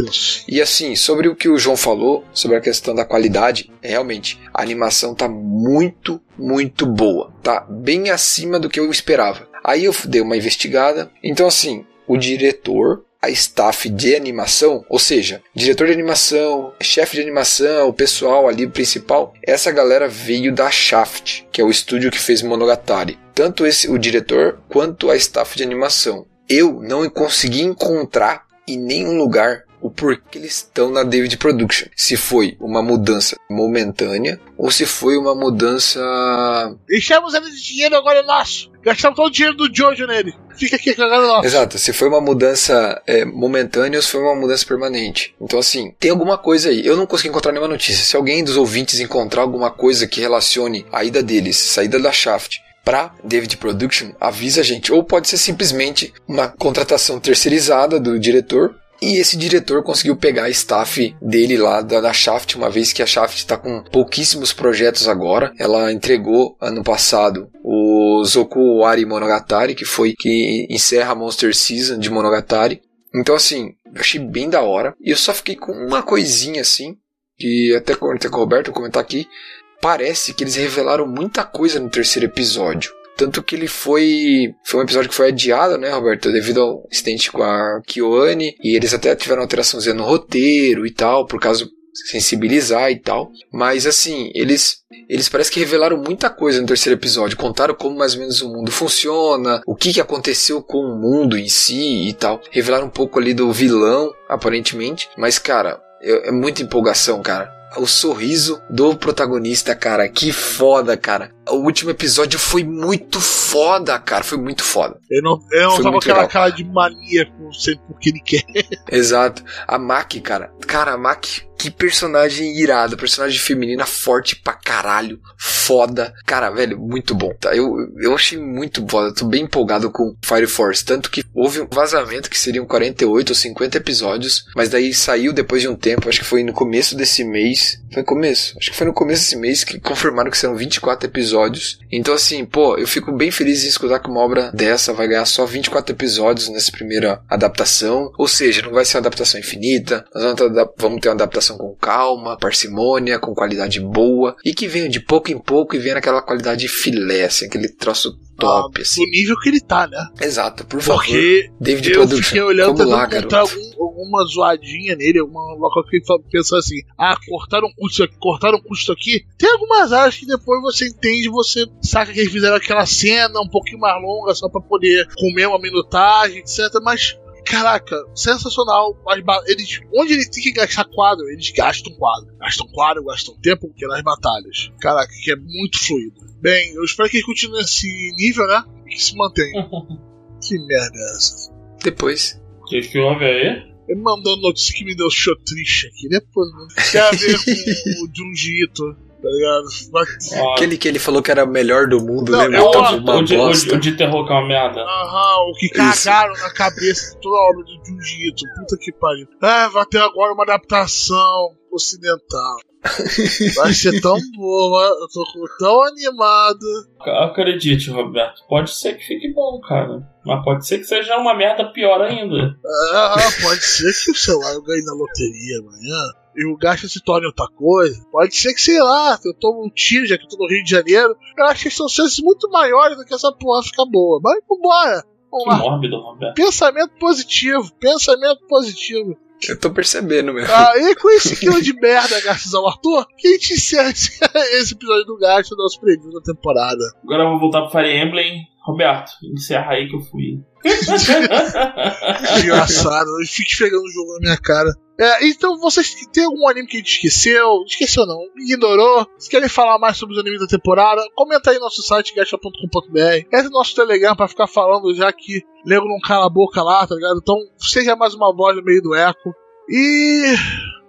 E assim, sobre o que o João falou, sobre a questão da qualidade, é, realmente, a animação tá muito, muito boa. Tá bem acima do que eu esperava. Aí eu dei uma investigada. Então, assim, o diretor, a staff de animação, ou seja, diretor de animação, chefe de animação, o pessoal ali principal, essa galera veio da Shaft, que é o estúdio que fez Monogatari. Tanto esse, o diretor quanto a staff de animação. Eu não consegui encontrar em nenhum lugar o porquê eles estão na David Production. Se foi uma mudança momentânea ou se foi uma mudança. Enchemos ele de dinheiro, agora é nosso. Gastamos todo o dinheiro do Jojo nele. Fica aqui agora é nosso. Exato, se foi uma mudança é, momentânea ou se foi uma mudança permanente. Então, assim, tem alguma coisa aí. Eu não consegui encontrar nenhuma notícia. Se alguém dos ouvintes encontrar alguma coisa que relacione a ida deles, saída da Shaft, para David Production, avisa a gente. Ou pode ser simplesmente uma contratação terceirizada do diretor. E esse diretor conseguiu pegar a staff dele lá da, da Shaft, uma vez que a Shaft está com pouquíssimos projetos agora. Ela entregou ano passado o Zoku Wari Monogatari, que foi que encerra a Monster Season de Monogatari. Então, assim, eu achei bem da hora. E eu só fiquei com uma coisinha assim, que até comentei com o Roberto, comentar aqui. Parece que eles revelaram muita coisa no terceiro episódio. Tanto que ele foi. Foi um episódio que foi adiado, né, Roberto? Devido ao incidente com a Kyoane. E eles até tiveram alteraçãozinha no roteiro e tal, por causa sensibilizar e tal. Mas assim, eles eles parecem que revelaram muita coisa no terceiro episódio, contaram como mais ou menos o mundo funciona, o que, que aconteceu com o mundo em si e tal. Revelaram um pouco ali do vilão, aparentemente, mas cara, é, é muita empolgação, cara o sorriso do protagonista, cara. Que foda, cara. O último episódio foi muito foda, cara. Foi muito foda. Ele não, ele não Foi tava com aquela legal. cara de maníaco sempre porque ele quer. Exato. A Maki, cara. Cara, a Maki, que personagem irada. Personagem feminina forte pra caralho. Foda. Cara, velho, muito bom. Tá? Eu, eu achei muito foda. Tô bem empolgado com Fire Force. Tanto que houve um vazamento que seriam 48 ou 50 episódios. Mas daí saiu depois de um tempo. Acho que foi no começo desse mês. Foi começo. Acho que foi no começo desse mês que confirmaram que serão 24 episódios. Então, assim, pô, eu fico bem feliz em escutar que uma obra dessa vai ganhar só 24 episódios nessa primeira adaptação. Ou seja, não vai ser uma adaptação infinita. Nós vamos ter uma adaptação com calma, parcimônia, com qualidade boa. E que venha de pouco em pouco e venha naquela qualidade filé, assim, aquele troço top, assim. Do nível que ele tá, né? Exato, por favor. Porque David eu Production. fiquei olhando Vamos lá, encontrar algum, alguma zoadinha nele, alguma local que pensou assim, ah, cortaram um custo aqui, cortaram um custo aqui. Tem algumas áreas que depois você entende, você saca que eles fizeram aquela cena um pouquinho mais longa só pra poder comer uma minutagem, etc. Mas Caraca, sensacional. Eles, onde eles têm que gastar quadro, eles gastam quadro. Gastam quadro, gastam tempo, porque é nas batalhas. Caraca, que é muito fluido. Bem, eu espero que ele continue nesse nível, né? E que se mantenha. que merda é essa? Depois. O que, que houve aí? Ele mandou notícia que me deu chotriche aqui. Depois, né? Tem a ver com o Junji Ito, tá ligado? Mas- Ó, Aquele que ele falou que era o melhor do mundo, Não, lembra? o, uma o, de, o, o de terror que é uma merda. Aham, o que cagaram na cabeça de toda a obra do Junji Ito. Puta que pariu. Ah, vai ter agora uma adaptação ocidental. Vai ser tão boa, eu tô tão animado. Acredite, Roberto. Pode ser que fique bom, cara. Mas pode ser que seja uma merda pior ainda. Ah, pode ser que, sei lá, eu ganhe na loteria amanhã e o gasto se torne outra coisa. Pode ser que, sei lá, eu tomo um tiro já que eu tô no Rio de Janeiro. Eu acho que são chances muito maiores do que essa porra ficar boa. Mas vambora. Vamos Que lá. mórbido, Roberto. Pensamento positivo, pensamento positivo. Eu tô percebendo, meu. Ah, e com esse quilo de merda, graças ao Arthur, que a gente encerra esse, esse episódio do Gasto, nosso preview da temporada. Agora eu vou voltar pro Fire Emblem. Roberto, encerra aí que eu fui. Engraçado, eu fico esfregando o jogo na minha cara. É, então, vocês tem algum anime que a gente esqueceu? Esqueceu não, ignorou? Se querem falar mais sobre os animes da temporada, comenta aí no nosso site, gacha.com.br. Entre no nosso Telegram pra ficar falando, já que nego não cala a boca lá, tá ligado? Então, seja mais uma voz no meio do eco. E.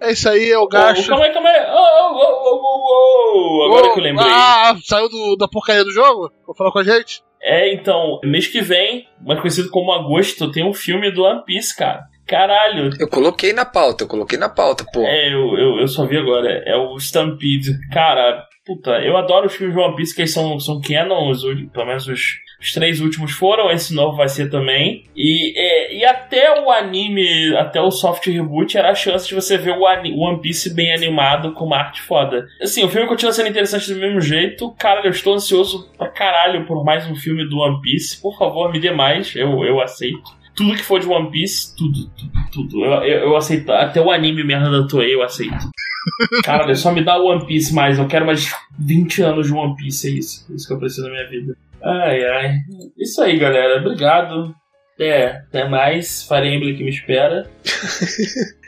É isso aí, é o Gacha. calma aí, calma aí. Oh, oh, oh, oh, oh, Agora Ô, que eu lembrei. Ah, saiu do- da porcaria do jogo? Vou falar com a gente? É, então, mês que vem, mais conhecido como agosto, tem um filme do One Piece, cara. Caralho. Eu coloquei na pauta, eu coloquei na pauta, pô. É, eu, eu, eu só vi agora. É o Stampede. Cara, puta, eu adoro os filmes de One Piece, que eles são, são canon, os, ul- pelo menos os, os três últimos foram, esse novo vai ser também. E, é, e até o anime, até o soft reboot, era a chance de você ver o One Piece bem animado, com uma arte foda. Assim, o filme continua sendo interessante do mesmo jeito. Cara, eu estou ansioso pra caralho por mais um filme do One Piece. Por favor, me dê mais, eu, eu aceito. Tudo que for de One Piece, tudo, tudo, tudo. Eu, eu, eu aceito. Até o anime merda da Toei eu aceito. Cara, só me dá One Piece mais. Eu quero mais 20 anos de One Piece, é isso. É isso que eu preciso na minha vida. Ai, ai. Isso aí, galera. Obrigado. Até, até mais. Fire Emblem que me espera.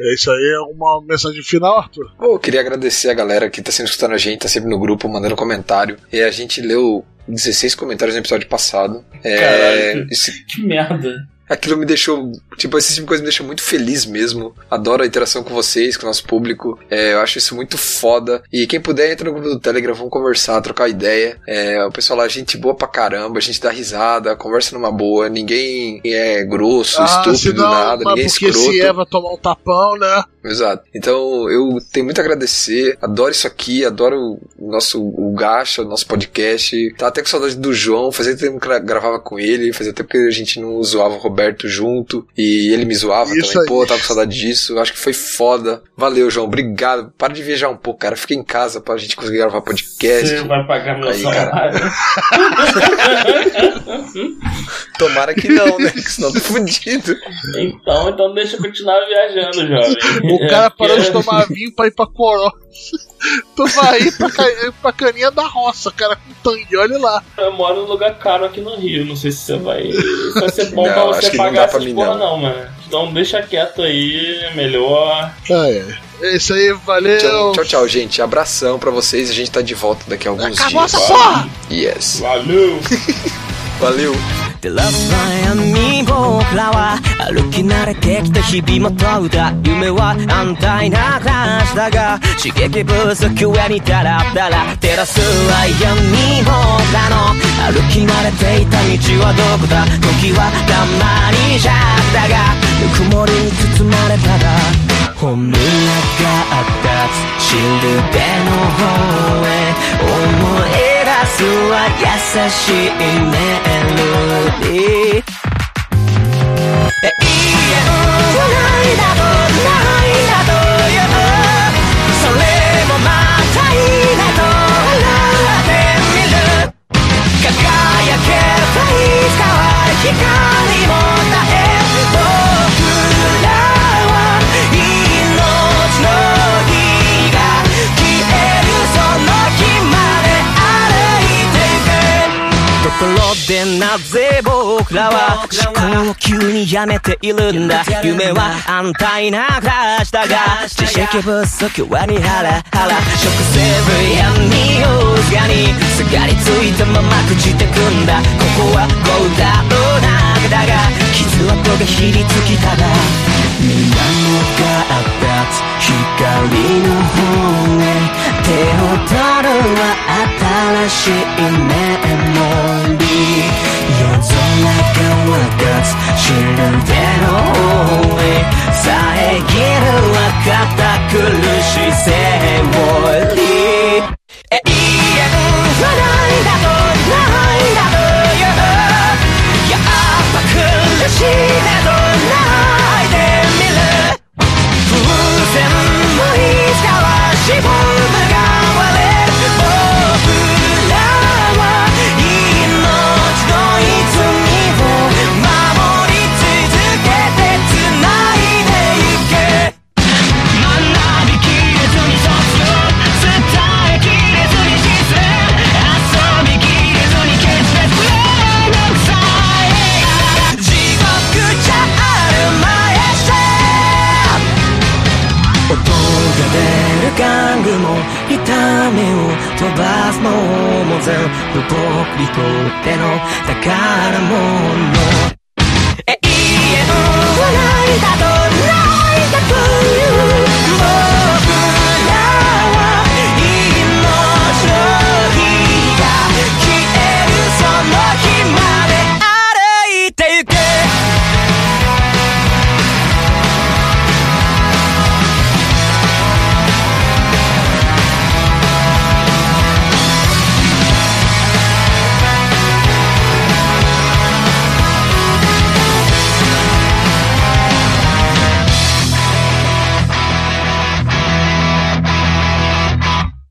É isso aí, é uma mensagem final, Arthur. Pô, eu queria agradecer a galera que tá sempre escutando a gente, tá sempre no grupo, mandando comentário. E a gente leu 16 comentários no episódio passado. É, Caralho. esse- Que merda. Aquilo me deixou. Tipo, esse tipo de coisa me deixa muito feliz mesmo. Adoro a interação com vocês, com o nosso público. É, eu acho isso muito foda. E quem puder, entra no grupo do Telegram, vamos conversar, trocar ideia. É, o pessoal lá, gente boa pra caramba, a gente dá risada, conversa numa boa. Ninguém é grosso, estúpido, senão, nada, ninguém é porque escroto. se Eva tomar um tapão, né? Exato. Então eu tenho muito a agradecer, adoro isso aqui, adoro o nosso o Gacha, o nosso podcast. Tá até com saudade do João, fazia tempo que eu gravava com ele, fazia tempo que a gente não zoava o Roberto junto e ele me zoava Isso também. aí. Pô, tava com saudade disso, acho que foi foda. Valeu, João, obrigado. Para de viajar um pouco, cara. Fica em casa pra gente conseguir gravar podcast. Você vai pagar meu Aí, salário. Tomara que não, né? Que senão tô fudido. Então, então deixa eu continuar viajando, jovem. O cara É, parou de tomar vinho pra ir pra Coró. Tu vai ir pra, ca- pra caninha da roça, cara, com tangue, olha lá. Eu moro num lugar caro aqui no Rio. Não sei se você vai. Se vai ser bom Não, pra você pagar essas mim, porra, não. não. mano. Então deixa quieto aí, é melhor. Ai, ai. É isso aí, valeu. Tchau, tchau, tchau, gente. Abração pra vocês. A gente tá de volta daqui a alguns Acabou dias. essa porra! Yes. Valeu! Valeu. 照らす悩み僕らは歩き慣れてきた日々も問うた夢は安泰な暮らしだが刺激不足上にダラダラ照らすは闇僕らの歩き慣れていた道はどこだ時はたまにじゃだがぬくもりに包まれたら本村があったシルベの方へ思い優しいメロディー。永遠はないろでなぜ僕らは思考を急にやめているんだ。夢は安泰な暮らしだが知識不足はにハラハラ。食せる闇をがにすがりついたまま朽ちてくんだ。ここはゴーダの中だが傷跡がひりつきたが。水面があった光の方へ手を取るは新しいメモリー夜空が分かつ。シルベの方へ遮るは堅苦しいセオリー永遠はないだと僕にとっての宝物。永遠の笑いだと